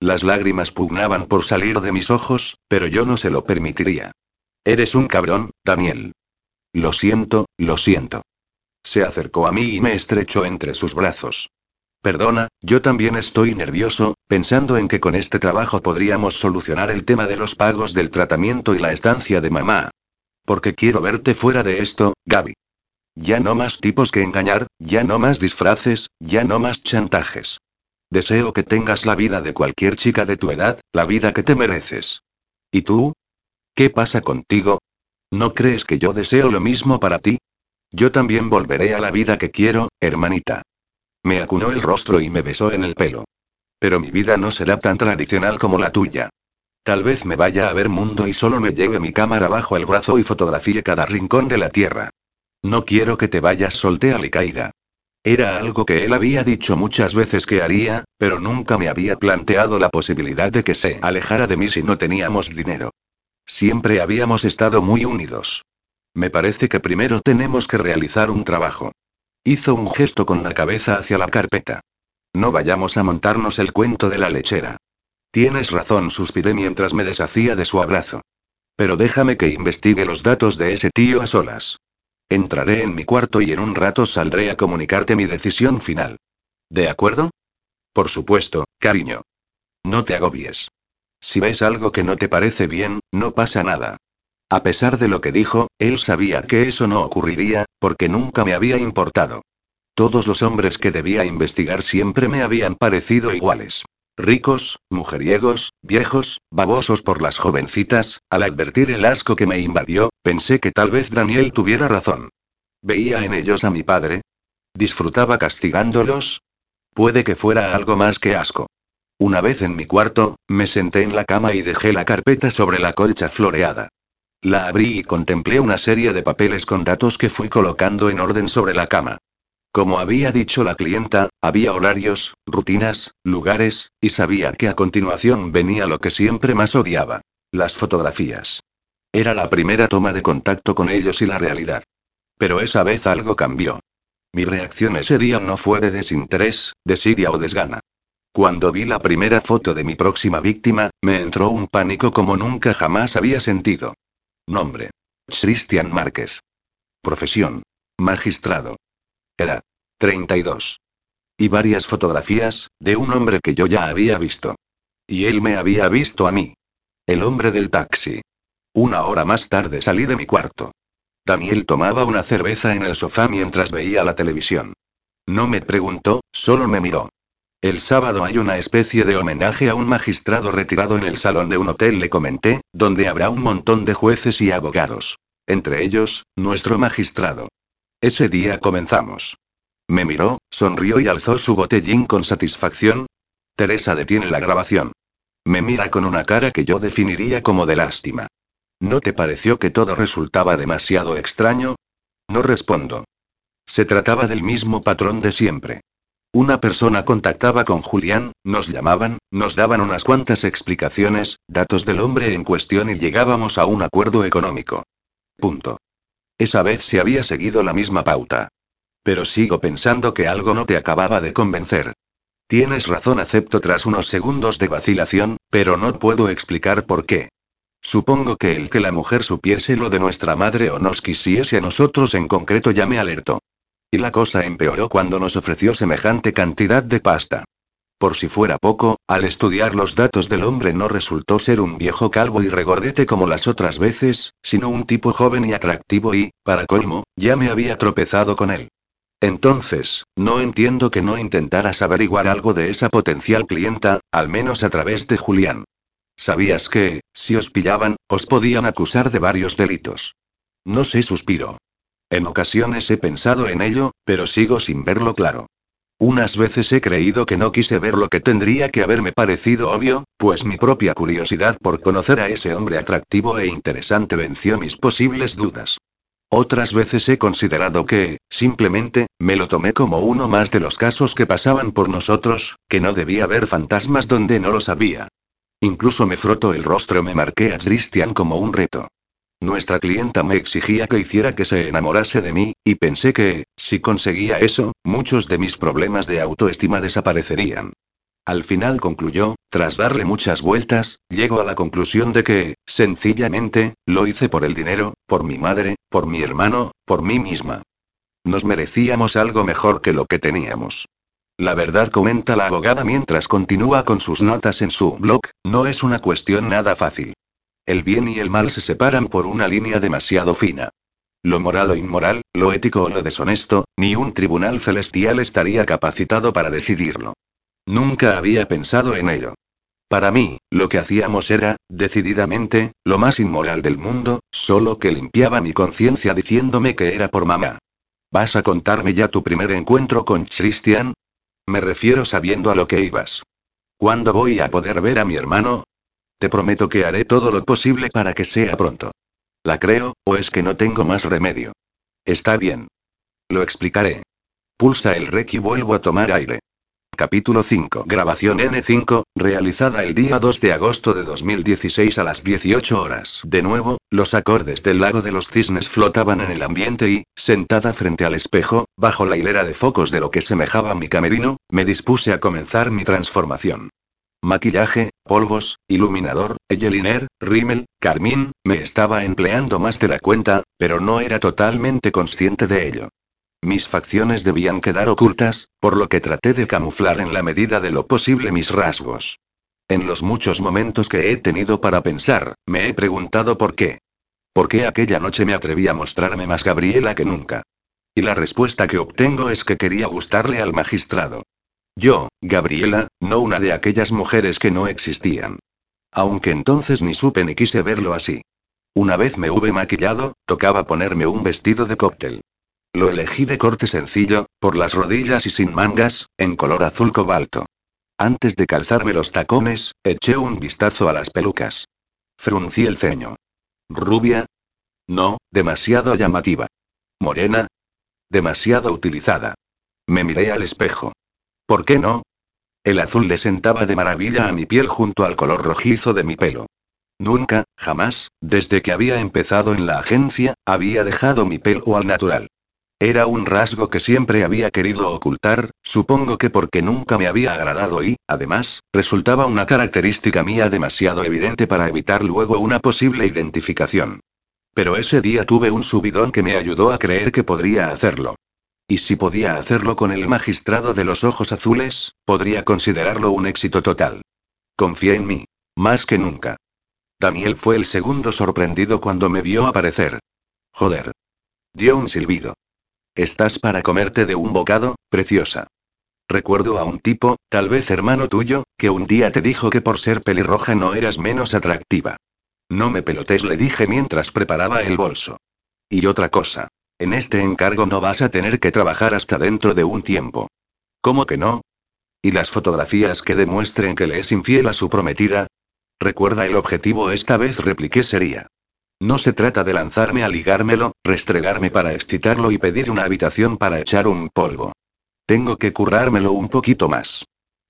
Las lágrimas pugnaban por salir de mis ojos, pero yo no se lo permitiría. Eres un cabrón, Daniel. Lo siento, lo siento. Se acercó a mí y me estrechó entre sus brazos. Perdona, yo también estoy nervioso, pensando en que con este trabajo podríamos solucionar el tema de los pagos del tratamiento y la estancia de mamá. Porque quiero verte fuera de esto, Gaby. Ya no más tipos que engañar, ya no más disfraces, ya no más chantajes. Deseo que tengas la vida de cualquier chica de tu edad, la vida que te mereces. ¿Y tú? ¿Qué pasa contigo? ¿No crees que yo deseo lo mismo para ti? Yo también volveré a la vida que quiero, hermanita. Me acunó el rostro y me besó en el pelo. Pero mi vida no será tan tradicional como la tuya. Tal vez me vaya a ver mundo y solo me lleve mi cámara bajo el brazo y fotografíe cada rincón de la tierra. No quiero que te vayas soltea y caída. Era algo que él había dicho muchas veces que haría, pero nunca me había planteado la posibilidad de que se alejara de mí si no teníamos dinero. Siempre habíamos estado muy unidos. Me parece que primero tenemos que realizar un trabajo. Hizo un gesto con la cabeza hacia la carpeta. No vayamos a montarnos el cuento de la lechera. Tienes razón, suspiré mientras me deshacía de su abrazo. Pero déjame que investigue los datos de ese tío a solas. Entraré en mi cuarto y en un rato saldré a comunicarte mi decisión final. ¿De acuerdo? Por supuesto, cariño. No te agobies. Si ves algo que no te parece bien, no pasa nada. A pesar de lo que dijo, él sabía que eso no ocurriría, porque nunca me había importado. Todos los hombres que debía investigar siempre me habían parecido iguales. Ricos, mujeriegos, viejos, babosos por las jovencitas, al advertir el asco que me invadió, pensé que tal vez Daniel tuviera razón. Veía en ellos a mi padre. ¿Disfrutaba castigándolos? Puede que fuera algo más que asco. Una vez en mi cuarto, me senté en la cama y dejé la carpeta sobre la colcha floreada. La abrí y contemplé una serie de papeles con datos que fui colocando en orden sobre la cama. Como había dicho la clienta, había horarios, rutinas, lugares, y sabía que a continuación venía lo que siempre más odiaba. Las fotografías. Era la primera toma de contacto con ellos y la realidad. Pero esa vez algo cambió. Mi reacción ese día no fue de desinterés, desidia o desgana. Cuando vi la primera foto de mi próxima víctima, me entró un pánico como nunca jamás había sentido. Nombre. Christian Márquez. Profesión. Magistrado. Era. 32. Y varias fotografías, de un hombre que yo ya había visto. Y él me había visto a mí. El hombre del taxi. Una hora más tarde salí de mi cuarto. Daniel tomaba una cerveza en el sofá mientras veía la televisión. No me preguntó, solo me miró. El sábado hay una especie de homenaje a un magistrado retirado en el salón de un hotel, le comenté, donde habrá un montón de jueces y abogados. Entre ellos, nuestro magistrado. Ese día comenzamos. Me miró, sonrió y alzó su botellín con satisfacción. Teresa detiene la grabación. Me mira con una cara que yo definiría como de lástima. ¿No te pareció que todo resultaba demasiado extraño? No respondo. Se trataba del mismo patrón de siempre. Una persona contactaba con Julián, nos llamaban, nos daban unas cuantas explicaciones, datos del hombre en cuestión y llegábamos a un acuerdo económico. Punto. Esa vez se había seguido la misma pauta. Pero sigo pensando que algo no te acababa de convencer. Tienes razón, acepto tras unos segundos de vacilación, pero no puedo explicar por qué. Supongo que el que la mujer supiese lo de nuestra madre o nos quisiese a nosotros en concreto ya me alertó. Y la cosa empeoró cuando nos ofreció semejante cantidad de pasta. Por si fuera poco, al estudiar los datos del hombre no resultó ser un viejo calvo y regordete como las otras veces, sino un tipo joven y atractivo y, para colmo, ya me había tropezado con él. Entonces, no entiendo que no intentaras averiguar algo de esa potencial clienta, al menos a través de Julián. Sabías que, si os pillaban, os podían acusar de varios delitos. No sé, suspiro. En ocasiones he pensado en ello, pero sigo sin verlo claro. Unas veces he creído que no quise ver lo que tendría que haberme parecido obvio, pues mi propia curiosidad por conocer a ese hombre atractivo e interesante venció mis posibles dudas. Otras veces he considerado que, simplemente, me lo tomé como uno más de los casos que pasaban por nosotros, que no debía haber fantasmas donde no los había. Incluso me froto el rostro, me marqué a Christian como un reto. Nuestra clienta me exigía que hiciera que se enamorase de mí, y pensé que, si conseguía eso, muchos de mis problemas de autoestima desaparecerían. Al final concluyó, tras darle muchas vueltas, llego a la conclusión de que, sencillamente, lo hice por el dinero, por mi madre, por mi hermano, por mí misma. Nos merecíamos algo mejor que lo que teníamos. La verdad comenta la abogada mientras continúa con sus notas en su blog, no es una cuestión nada fácil. El bien y el mal se separan por una línea demasiado fina. Lo moral o inmoral, lo ético o lo deshonesto, ni un tribunal celestial estaría capacitado para decidirlo. Nunca había pensado en ello. Para mí, lo que hacíamos era, decididamente, lo más inmoral del mundo, solo que limpiaba mi conciencia diciéndome que era por mamá. ¿Vas a contarme ya tu primer encuentro con Christian? Me refiero sabiendo a lo que ibas. ¿Cuándo voy a poder ver a mi hermano? Te prometo que haré todo lo posible para que sea pronto. ¿La creo, o es que no tengo más remedio? Está bien. Lo explicaré. Pulsa el rec y vuelvo a tomar aire. Capítulo 5. Grabación N5, realizada el día 2 de agosto de 2016 a las 18 horas. De nuevo, los acordes del lago de los cisnes flotaban en el ambiente y, sentada frente al espejo, bajo la hilera de focos de lo que semejaba mi camerino, me dispuse a comenzar mi transformación. Maquillaje, polvos, iluminador, eyeliner, rímel, carmín, me estaba empleando más de la cuenta, pero no era totalmente consciente de ello. Mis facciones debían quedar ocultas, por lo que traté de camuflar en la medida de lo posible mis rasgos. En los muchos momentos que he tenido para pensar, me he preguntado por qué. ¿Por qué aquella noche me atreví a mostrarme más Gabriela que nunca? Y la respuesta que obtengo es que quería gustarle al magistrado. Yo, Gabriela, no una de aquellas mujeres que no existían. Aunque entonces ni supe ni quise verlo así. Una vez me hube maquillado, tocaba ponerme un vestido de cóctel. Lo elegí de corte sencillo, por las rodillas y sin mangas, en color azul cobalto. Antes de calzarme los tacones, eché un vistazo a las pelucas. Fruncí el ceño. ¿Rubia? No, demasiado llamativa. ¿Morena? Demasiado utilizada. Me miré al espejo. ¿Por qué no? El azul le sentaba de maravilla a mi piel junto al color rojizo de mi pelo. Nunca, jamás, desde que había empezado en la agencia, había dejado mi pelo al natural. Era un rasgo que siempre había querido ocultar, supongo que porque nunca me había agradado y, además, resultaba una característica mía demasiado evidente para evitar luego una posible identificación. Pero ese día tuve un subidón que me ayudó a creer que podría hacerlo. Y si podía hacerlo con el magistrado de los ojos azules, podría considerarlo un éxito total. Confié en mí. Más que nunca. Daniel fue el segundo sorprendido cuando me vio aparecer. Joder. Dio un silbido. ¿Estás para comerte de un bocado, preciosa? Recuerdo a un tipo, tal vez hermano tuyo, que un día te dijo que por ser pelirroja no eras menos atractiva. No me pelotes, le dije mientras preparaba el bolso. Y otra cosa. En este encargo no vas a tener que trabajar hasta dentro de un tiempo. ¿Cómo que no? ¿Y las fotografías que demuestren que le es infiel a su prometida? Recuerda el objetivo esta vez repliqué sería. No se trata de lanzarme a ligármelo, restregarme para excitarlo y pedir una habitación para echar un polvo. Tengo que currármelo un poquito más.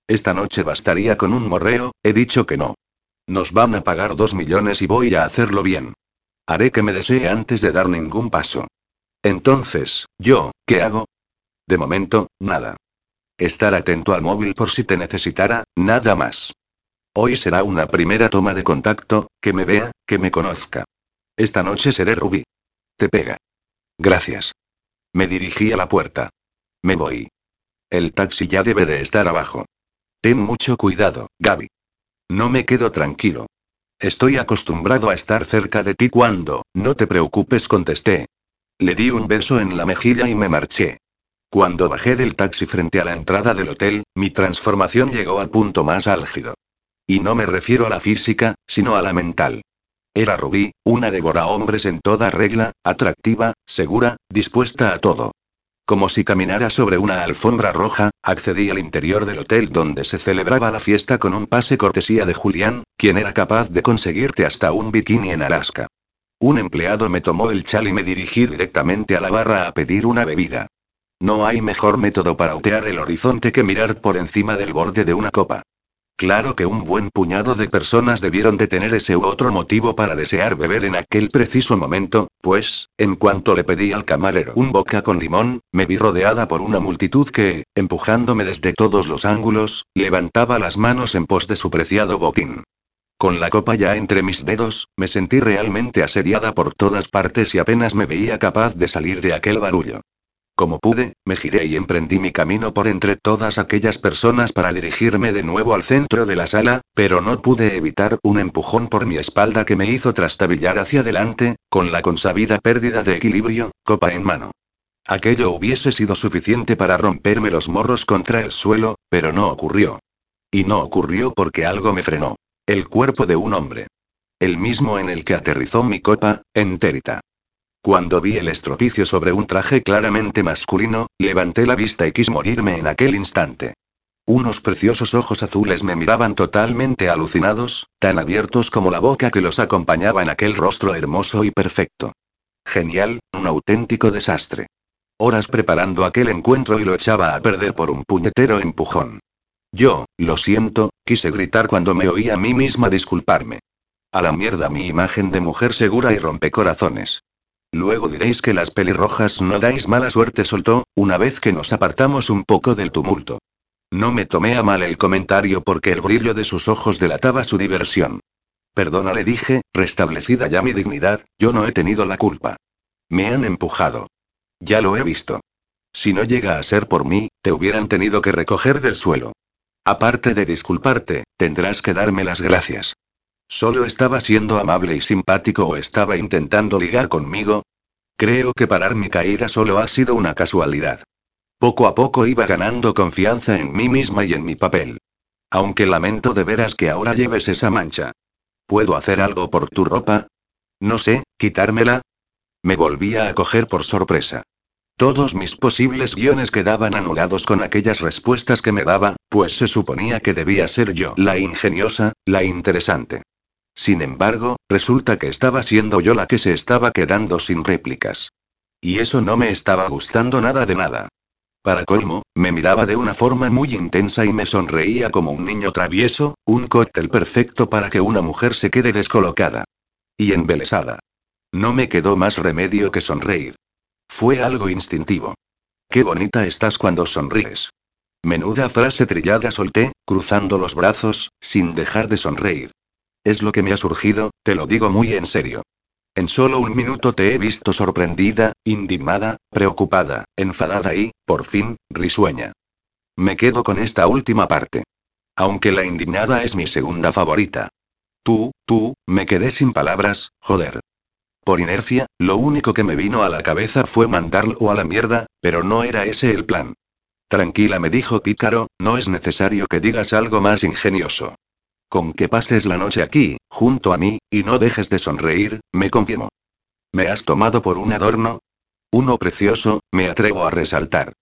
Esta noche bastaría con un morreo, he dicho que no. Nos van a pagar dos millones y voy a hacerlo bien. Haré que me desee antes de dar ningún paso. Entonces, ¿yo, qué hago? De momento, nada. Estar atento al móvil por si te necesitara, nada más. Hoy será una primera toma de contacto, que me vea, que me conozca. Esta noche seré Ruby. Te pega. Gracias. Me dirigí a la puerta. Me voy. El taxi ya debe de estar abajo. Ten mucho cuidado, Gaby. No me quedo tranquilo. Estoy acostumbrado a estar cerca de ti cuando, no te preocupes, contesté. Le di un beso en la mejilla y me marché. Cuando bajé del taxi frente a la entrada del hotel, mi transformación llegó al punto más álgido. Y no me refiero a la física, sino a la mental. Era Rubí, una devora hombres en toda regla, atractiva, segura, dispuesta a todo. Como si caminara sobre una alfombra roja, accedí al interior del hotel donde se celebraba la fiesta con un pase cortesía de Julián, quien era capaz de conseguirte hasta un bikini en Alaska. Un empleado me tomó el chal y me dirigí directamente a la barra a pedir una bebida. No hay mejor método para otear el horizonte que mirar por encima del borde de una copa. Claro que un buen puñado de personas debieron de tener ese u otro motivo para desear beber en aquel preciso momento, pues, en cuanto le pedí al camarero un boca con limón, me vi rodeada por una multitud que, empujándome desde todos los ángulos, levantaba las manos en pos de su preciado botín. Con la copa ya entre mis dedos, me sentí realmente asediada por todas partes y apenas me veía capaz de salir de aquel barullo. Como pude, me giré y emprendí mi camino por entre todas aquellas personas para dirigirme de nuevo al centro de la sala, pero no pude evitar un empujón por mi espalda que me hizo trastabillar hacia adelante, con la consabida pérdida de equilibrio, copa en mano. Aquello hubiese sido suficiente para romperme los morros contra el suelo, pero no ocurrió. Y no ocurrió porque algo me frenó. El cuerpo de un hombre. El mismo en el que aterrizó mi copa, entérita. Cuando vi el estropicio sobre un traje claramente masculino, levanté la vista y quise morirme en aquel instante. Unos preciosos ojos azules me miraban totalmente alucinados, tan abiertos como la boca que los acompañaba en aquel rostro hermoso y perfecto. Genial, un auténtico desastre. Horas preparando aquel encuentro y lo echaba a perder por un puñetero empujón. Yo, lo siento, quise gritar cuando me oí a mí misma disculparme. A la mierda mi imagen de mujer segura y rompecorazones. Luego diréis que las pelirrojas no dais mala suerte, soltó, una vez que nos apartamos un poco del tumulto. No me tomé a mal el comentario porque el brillo de sus ojos delataba su diversión. Perdona, le dije, restablecida ya mi dignidad, yo no he tenido la culpa. Me han empujado. Ya lo he visto. Si no llega a ser por mí, te hubieran tenido que recoger del suelo. Aparte de disculparte, tendrás que darme las gracias. ¿Solo estaba siendo amable y simpático o estaba intentando ligar conmigo? Creo que parar mi caída solo ha sido una casualidad. Poco a poco iba ganando confianza en mí misma y en mi papel. Aunque lamento de veras que ahora lleves esa mancha. ¿Puedo hacer algo por tu ropa? No sé, quitármela. Me volvía a coger por sorpresa. Todos mis posibles guiones quedaban anulados con aquellas respuestas que me daba, pues se suponía que debía ser yo la ingeniosa, la interesante. Sin embargo, resulta que estaba siendo yo la que se estaba quedando sin réplicas. Y eso no me estaba gustando nada de nada. Para colmo, me miraba de una forma muy intensa y me sonreía como un niño travieso, un cóctel perfecto para que una mujer se quede descolocada. Y embelesada. No me quedó más remedio que sonreír. Fue algo instintivo. Qué bonita estás cuando sonríes. Menuda frase trillada solté, cruzando los brazos, sin dejar de sonreír. Es lo que me ha surgido, te lo digo muy en serio. En solo un minuto te he visto sorprendida, indignada, preocupada, enfadada y, por fin, risueña. Me quedo con esta última parte. Aunque la indignada es mi segunda favorita. Tú, tú, me quedé sin palabras, joder. Por inercia, lo único que me vino a la cabeza fue mandarlo a la mierda, pero no era ese el plan. Tranquila, me dijo Pícaro, no es necesario que digas algo más ingenioso. Con que pases la noche aquí, junto a mí, y no dejes de sonreír, me confirmo. ¿Me has tomado por un adorno? Uno precioso, me atrevo a resaltar.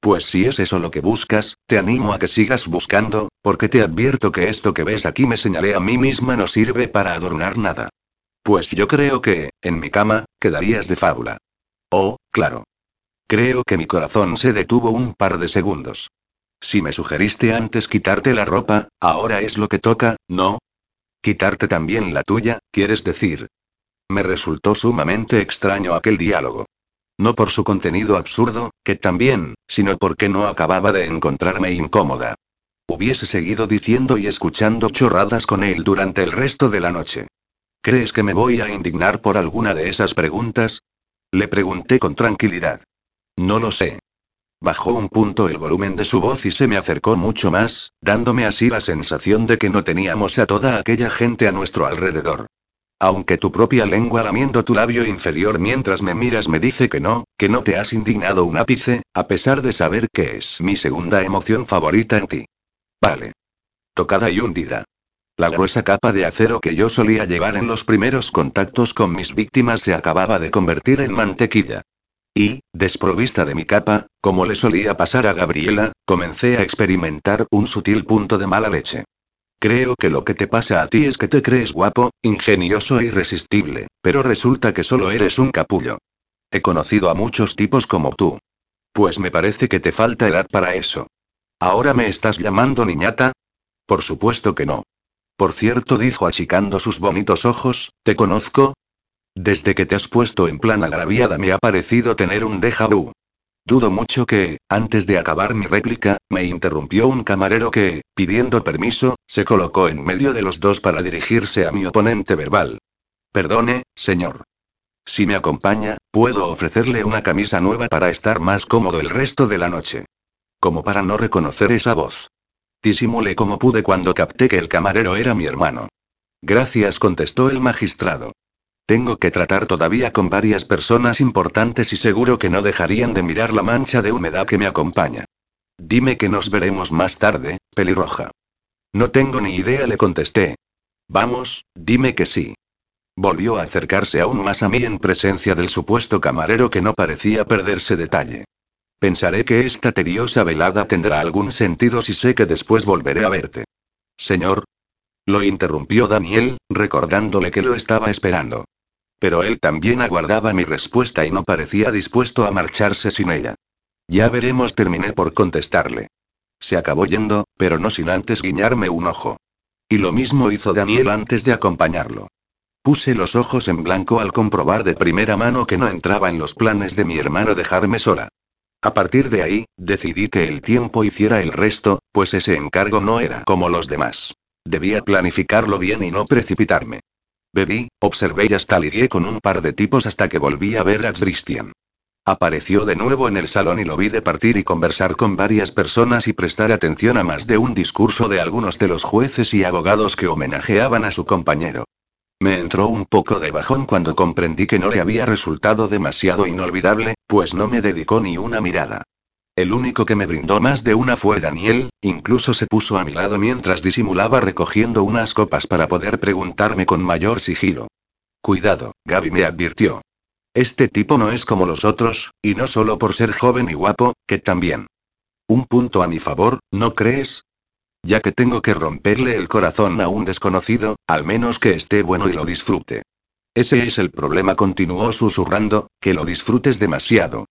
Pues si es eso lo que buscas, te animo a que sigas buscando, porque te advierto que esto que ves aquí me señalé a mí misma no sirve para adornar nada. Pues yo creo que, en mi cama, quedarías de fábula. Oh, claro. Creo que mi corazón se detuvo un par de segundos. Si me sugeriste antes quitarte la ropa, ahora es lo que toca, ¿no? Quitarte también la tuya, quieres decir. Me resultó sumamente extraño aquel diálogo. No por su contenido absurdo, que también, sino porque no acababa de encontrarme incómoda. Hubiese seguido diciendo y escuchando chorradas con él durante el resto de la noche. ¿Crees que me voy a indignar por alguna de esas preguntas? Le pregunté con tranquilidad. No lo sé. Bajó un punto el volumen de su voz y se me acercó mucho más, dándome así la sensación de que no teníamos a toda aquella gente a nuestro alrededor. Aunque tu propia lengua lamiendo tu labio inferior mientras me miras me dice que no, que no te has indignado un ápice, a pesar de saber que es mi segunda emoción favorita en ti. Vale. Tocada y hundida. La gruesa capa de acero que yo solía llevar en los primeros contactos con mis víctimas se acababa de convertir en mantequilla. Y, desprovista de mi capa, como le solía pasar a Gabriela, comencé a experimentar un sutil punto de mala leche. Creo que lo que te pasa a ti es que te crees guapo, ingenioso e irresistible, pero resulta que solo eres un capullo. He conocido a muchos tipos como tú. Pues me parece que te falta edad para eso. ¿Ahora me estás llamando niñata? Por supuesto que no. Por cierto, dijo achicando sus bonitos ojos, ¿te conozco? Desde que te has puesto en plan agraviada me ha parecido tener un déjà vu. Dudo mucho que, antes de acabar mi réplica, me interrumpió un camarero que, pidiendo permiso, se colocó en medio de los dos para dirigirse a mi oponente verbal. Perdone, señor. Si me acompaña, puedo ofrecerle una camisa nueva para estar más cómodo el resto de la noche. Como para no reconocer esa voz. Disimulé como pude cuando capté que el camarero era mi hermano. Gracias, contestó el magistrado. Tengo que tratar todavía con varias personas importantes y seguro que no dejarían de mirar la mancha de humedad que me acompaña. Dime que nos veremos más tarde, pelirroja. No tengo ni idea, le contesté. Vamos, dime que sí. Volvió a acercarse aún más a mí en presencia del supuesto camarero que no parecía perderse detalle. Pensaré que esta tediosa velada tendrá algún sentido si sé que después volveré a verte. Señor. Lo interrumpió Daniel, recordándole que lo estaba esperando. Pero él también aguardaba mi respuesta y no parecía dispuesto a marcharse sin ella. Ya veremos, terminé por contestarle. Se acabó yendo, pero no sin antes guiñarme un ojo. Y lo mismo hizo Daniel antes de acompañarlo. Puse los ojos en blanco al comprobar de primera mano que no entraba en los planes de mi hermano dejarme sola. A partir de ahí, decidí que el tiempo hiciera el resto, pues ese encargo no era como los demás. Debía planificarlo bien y no precipitarme. Bebí, observé y hasta lidié con un par de tipos hasta que volví a ver a Christian. Apareció de nuevo en el salón y lo vi de partir y conversar con varias personas y prestar atención a más de un discurso de algunos de los jueces y abogados que homenajeaban a su compañero. Me entró un poco de bajón cuando comprendí que no le había resultado demasiado inolvidable, pues no me dedicó ni una mirada. El único que me brindó más de una fue Daniel, incluso se puso a mi lado mientras disimulaba recogiendo unas copas para poder preguntarme con mayor sigilo. Cuidado, Gaby me advirtió. Este tipo no es como los otros, y no solo por ser joven y guapo, que también. Un punto a mi favor, ¿no crees? Ya que tengo que romperle el corazón a un desconocido, al menos que esté bueno y lo disfrute. Ese es el problema, continuó susurrando, que lo disfrutes demasiado.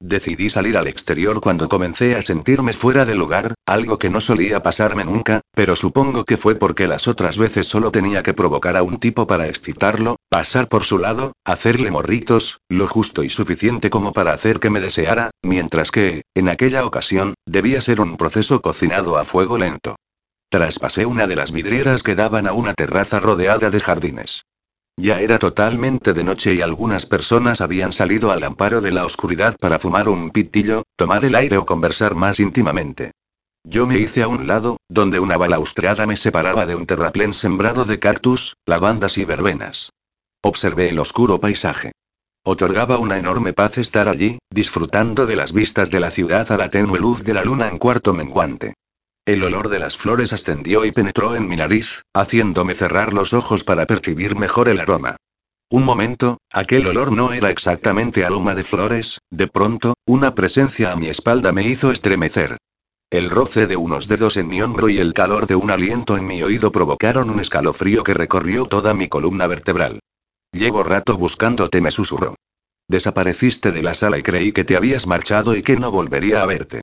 Decidí salir al exterior cuando comencé a sentirme fuera de lugar, algo que no solía pasarme nunca, pero supongo que fue porque las otras veces solo tenía que provocar a un tipo para excitarlo, pasar por su lado, hacerle morritos, lo justo y suficiente como para hacer que me deseara, mientras que, en aquella ocasión, debía ser un proceso cocinado a fuego lento. Traspasé una de las vidrieras que daban a una terraza rodeada de jardines. Ya era totalmente de noche y algunas personas habían salido al amparo de la oscuridad para fumar un pitillo, tomar el aire o conversar más íntimamente. Yo me hice a un lado, donde una balaustrada me separaba de un terraplén sembrado de cactus, lavandas y verbenas. Observé el oscuro paisaje. Otorgaba una enorme paz estar allí, disfrutando de las vistas de la ciudad a la tenue luz de la luna en cuarto menguante. El olor de las flores ascendió y penetró en mi nariz, haciéndome cerrar los ojos para percibir mejor el aroma. Un momento, aquel olor no era exactamente aroma de flores, de pronto, una presencia a mi espalda me hizo estremecer. El roce de unos dedos en mi hombro y el calor de un aliento en mi oído provocaron un escalofrío que recorrió toda mi columna vertebral. Llevo rato buscándote, me susurró. Desapareciste de la sala y creí que te habías marchado y que no volvería a verte.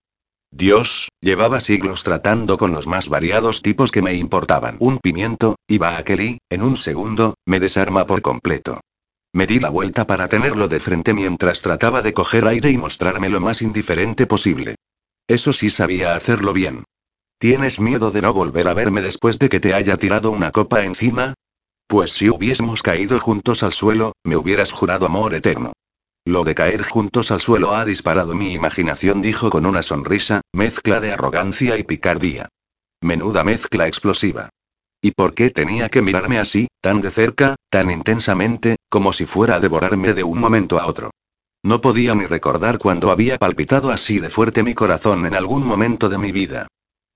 Dios, llevaba siglos tratando con los más variados tipos que me importaban. Un pimiento, iba aquel y, en un segundo, me desarma por completo. Me di la vuelta para tenerlo de frente mientras trataba de coger aire y mostrarme lo más indiferente posible. Eso sí sabía hacerlo bien. ¿Tienes miedo de no volver a verme después de que te haya tirado una copa encima? Pues si hubiésemos caído juntos al suelo, me hubieras jurado amor eterno. Lo de caer juntos al suelo ha disparado mi imaginación, dijo con una sonrisa, mezcla de arrogancia y picardía. Menuda mezcla explosiva. ¿Y por qué tenía que mirarme así, tan de cerca, tan intensamente, como si fuera a devorarme de un momento a otro? No podía ni recordar cuando había palpitado así de fuerte mi corazón en algún momento de mi vida.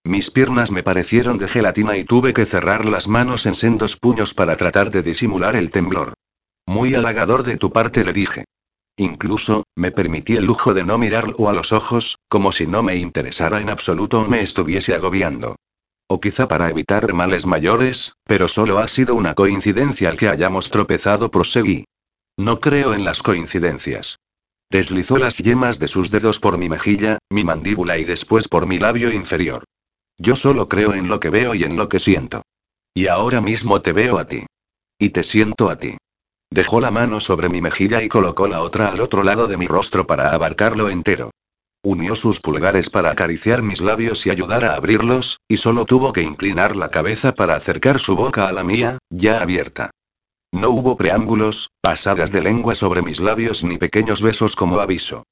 Mis piernas me parecieron de gelatina y tuve que cerrar las manos en sendos puños para tratar de disimular el temblor. Muy halagador de tu parte, le dije. Incluso, me permití el lujo de no mirarlo a los ojos, como si no me interesara en absoluto o me estuviese agobiando. O quizá para evitar males mayores, pero solo ha sido una coincidencia el que hayamos tropezado, proseguí. No creo en las coincidencias. Deslizó las yemas de sus dedos por mi mejilla, mi mandíbula y después por mi labio inferior. Yo solo creo en lo que veo y en lo que siento. Y ahora mismo te veo a ti. Y te siento a ti. Dejó la mano sobre mi mejilla y colocó la otra al otro lado de mi rostro para abarcarlo entero. Unió sus pulgares para acariciar mis labios y ayudar a abrirlos, y solo tuvo que inclinar la cabeza para acercar su boca a la mía, ya abierta. No hubo preámbulos, pasadas de lengua sobre mis labios ni pequeños besos como aviso.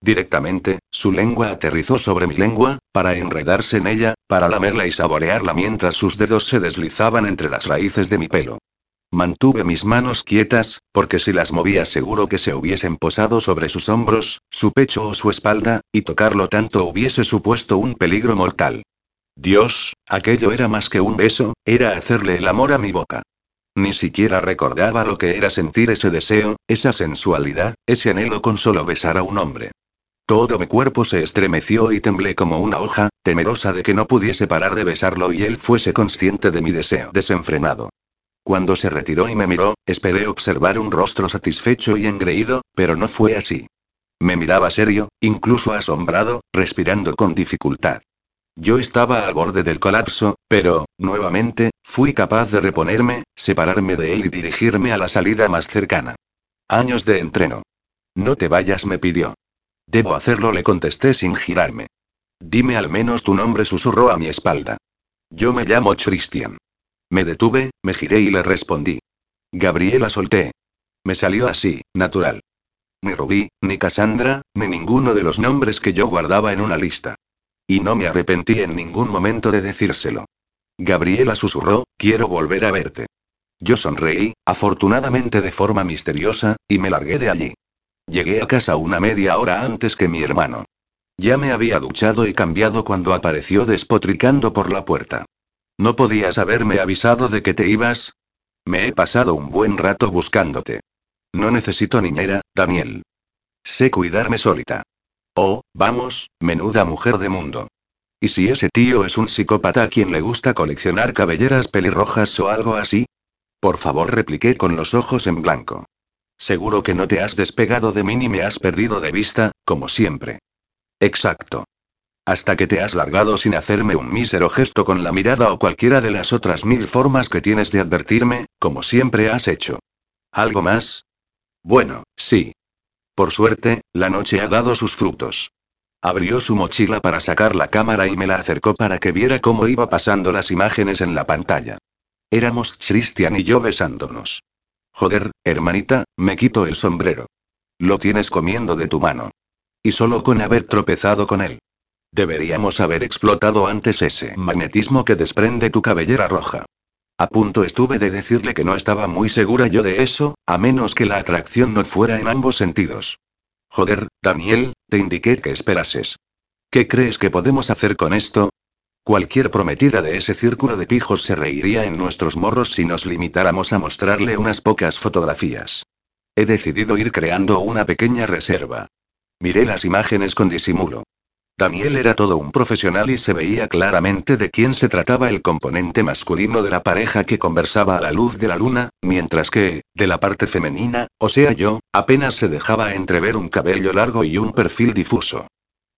Directamente, su lengua aterrizó sobre mi lengua, para enredarse en ella, para lamerla y saborearla mientras sus dedos se deslizaban entre las raíces de mi pelo. Mantuve mis manos quietas, porque si las movía seguro que se hubiesen posado sobre sus hombros, su pecho o su espalda, y tocarlo tanto hubiese supuesto un peligro mortal. Dios, aquello era más que un beso, era hacerle el amor a mi boca. Ni siquiera recordaba lo que era sentir ese deseo, esa sensualidad, ese anhelo con solo besar a un hombre. Todo mi cuerpo se estremeció y temblé como una hoja, temerosa de que no pudiese parar de besarlo y él fuese consciente de mi deseo desenfrenado. Cuando se retiró y me miró, esperé observar un rostro satisfecho y engreído, pero no fue así. Me miraba serio, incluso asombrado, respirando con dificultad. Yo estaba al borde del colapso, pero, nuevamente, fui capaz de reponerme, separarme de él y dirigirme a la salida más cercana. Años de entreno. No te vayas, me pidió. Debo hacerlo, le contesté sin girarme. Dime al menos tu nombre, susurró a mi espalda. Yo me llamo Christian. Me detuve, me giré y le respondí. Gabriela solté. Me salió así, natural. Ni Rubí, ni Cassandra, ni ninguno de los nombres que yo guardaba en una lista. Y no me arrepentí en ningún momento de decírselo. Gabriela susurró, quiero volver a verte. Yo sonreí, afortunadamente de forma misteriosa, y me largué de allí. Llegué a casa una media hora antes que mi hermano. Ya me había duchado y cambiado cuando apareció despotricando por la puerta. ¿No podías haberme avisado de que te ibas? Me he pasado un buen rato buscándote. No necesito niñera, Daniel. Sé cuidarme solita. Oh, vamos, menuda mujer de mundo. ¿Y si ese tío es un psicópata a quien le gusta coleccionar cabelleras pelirrojas o algo así? Por favor, repliqué con los ojos en blanco. Seguro que no te has despegado de mí ni me has perdido de vista, como siempre. Exacto. Hasta que te has largado sin hacerme un mísero gesto con la mirada o cualquiera de las otras mil formas que tienes de advertirme, como siempre has hecho. ¿Algo más? Bueno, sí. Por suerte, la noche ha dado sus frutos. Abrió su mochila para sacar la cámara y me la acercó para que viera cómo iba pasando las imágenes en la pantalla. Éramos Christian y yo besándonos. Joder, hermanita, me quito el sombrero. Lo tienes comiendo de tu mano. Y solo con haber tropezado con él. Deberíamos haber explotado antes ese magnetismo que desprende tu cabellera roja. A punto estuve de decirle que no estaba muy segura yo de eso, a menos que la atracción no fuera en ambos sentidos. Joder, Daniel, te indiqué que esperases. ¿Qué crees que podemos hacer con esto? Cualquier prometida de ese círculo de pijos se reiría en nuestros morros si nos limitáramos a mostrarle unas pocas fotografías. He decidido ir creando una pequeña reserva. Miré las imágenes con disimulo. Daniel era todo un profesional y se veía claramente de quién se trataba el componente masculino de la pareja que conversaba a la luz de la luna, mientras que, de la parte femenina, o sea yo, apenas se dejaba entrever un cabello largo y un perfil difuso.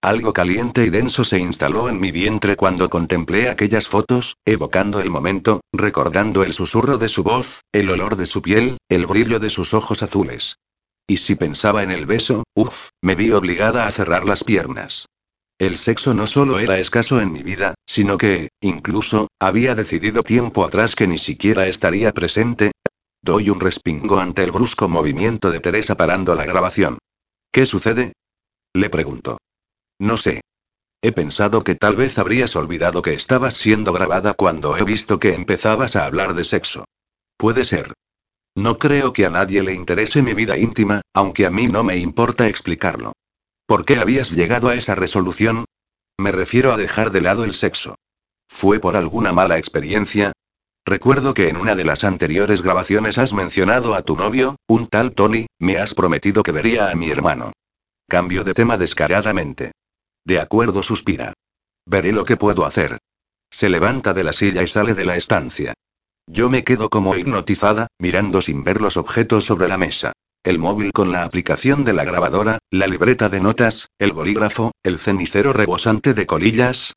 Algo caliente y denso se instaló en mi vientre cuando contemplé aquellas fotos, evocando el momento, recordando el susurro de su voz, el olor de su piel, el brillo de sus ojos azules. Y si pensaba en el beso, uff, me vi obligada a cerrar las piernas. El sexo no solo era escaso en mi vida, sino que, incluso, había decidido tiempo atrás que ni siquiera estaría presente. Doy un respingo ante el brusco movimiento de Teresa parando la grabación. ¿Qué sucede? Le pregunto. No sé. He pensado que tal vez habrías olvidado que estabas siendo grabada cuando he visto que empezabas a hablar de sexo. Puede ser. No creo que a nadie le interese mi vida íntima, aunque a mí no me importa explicarlo. ¿Por qué habías llegado a esa resolución? Me refiero a dejar de lado el sexo. ¿Fue por alguna mala experiencia? Recuerdo que en una de las anteriores grabaciones has mencionado a tu novio, un tal Tony, me has prometido que vería a mi hermano. Cambio de tema descaradamente. De acuerdo, suspira. Veré lo que puedo hacer. Se levanta de la silla y sale de la estancia. Yo me quedo como hipnotizada, mirando sin ver los objetos sobre la mesa el móvil con la aplicación de la grabadora, la libreta de notas, el bolígrafo, el cenicero rebosante de colillas,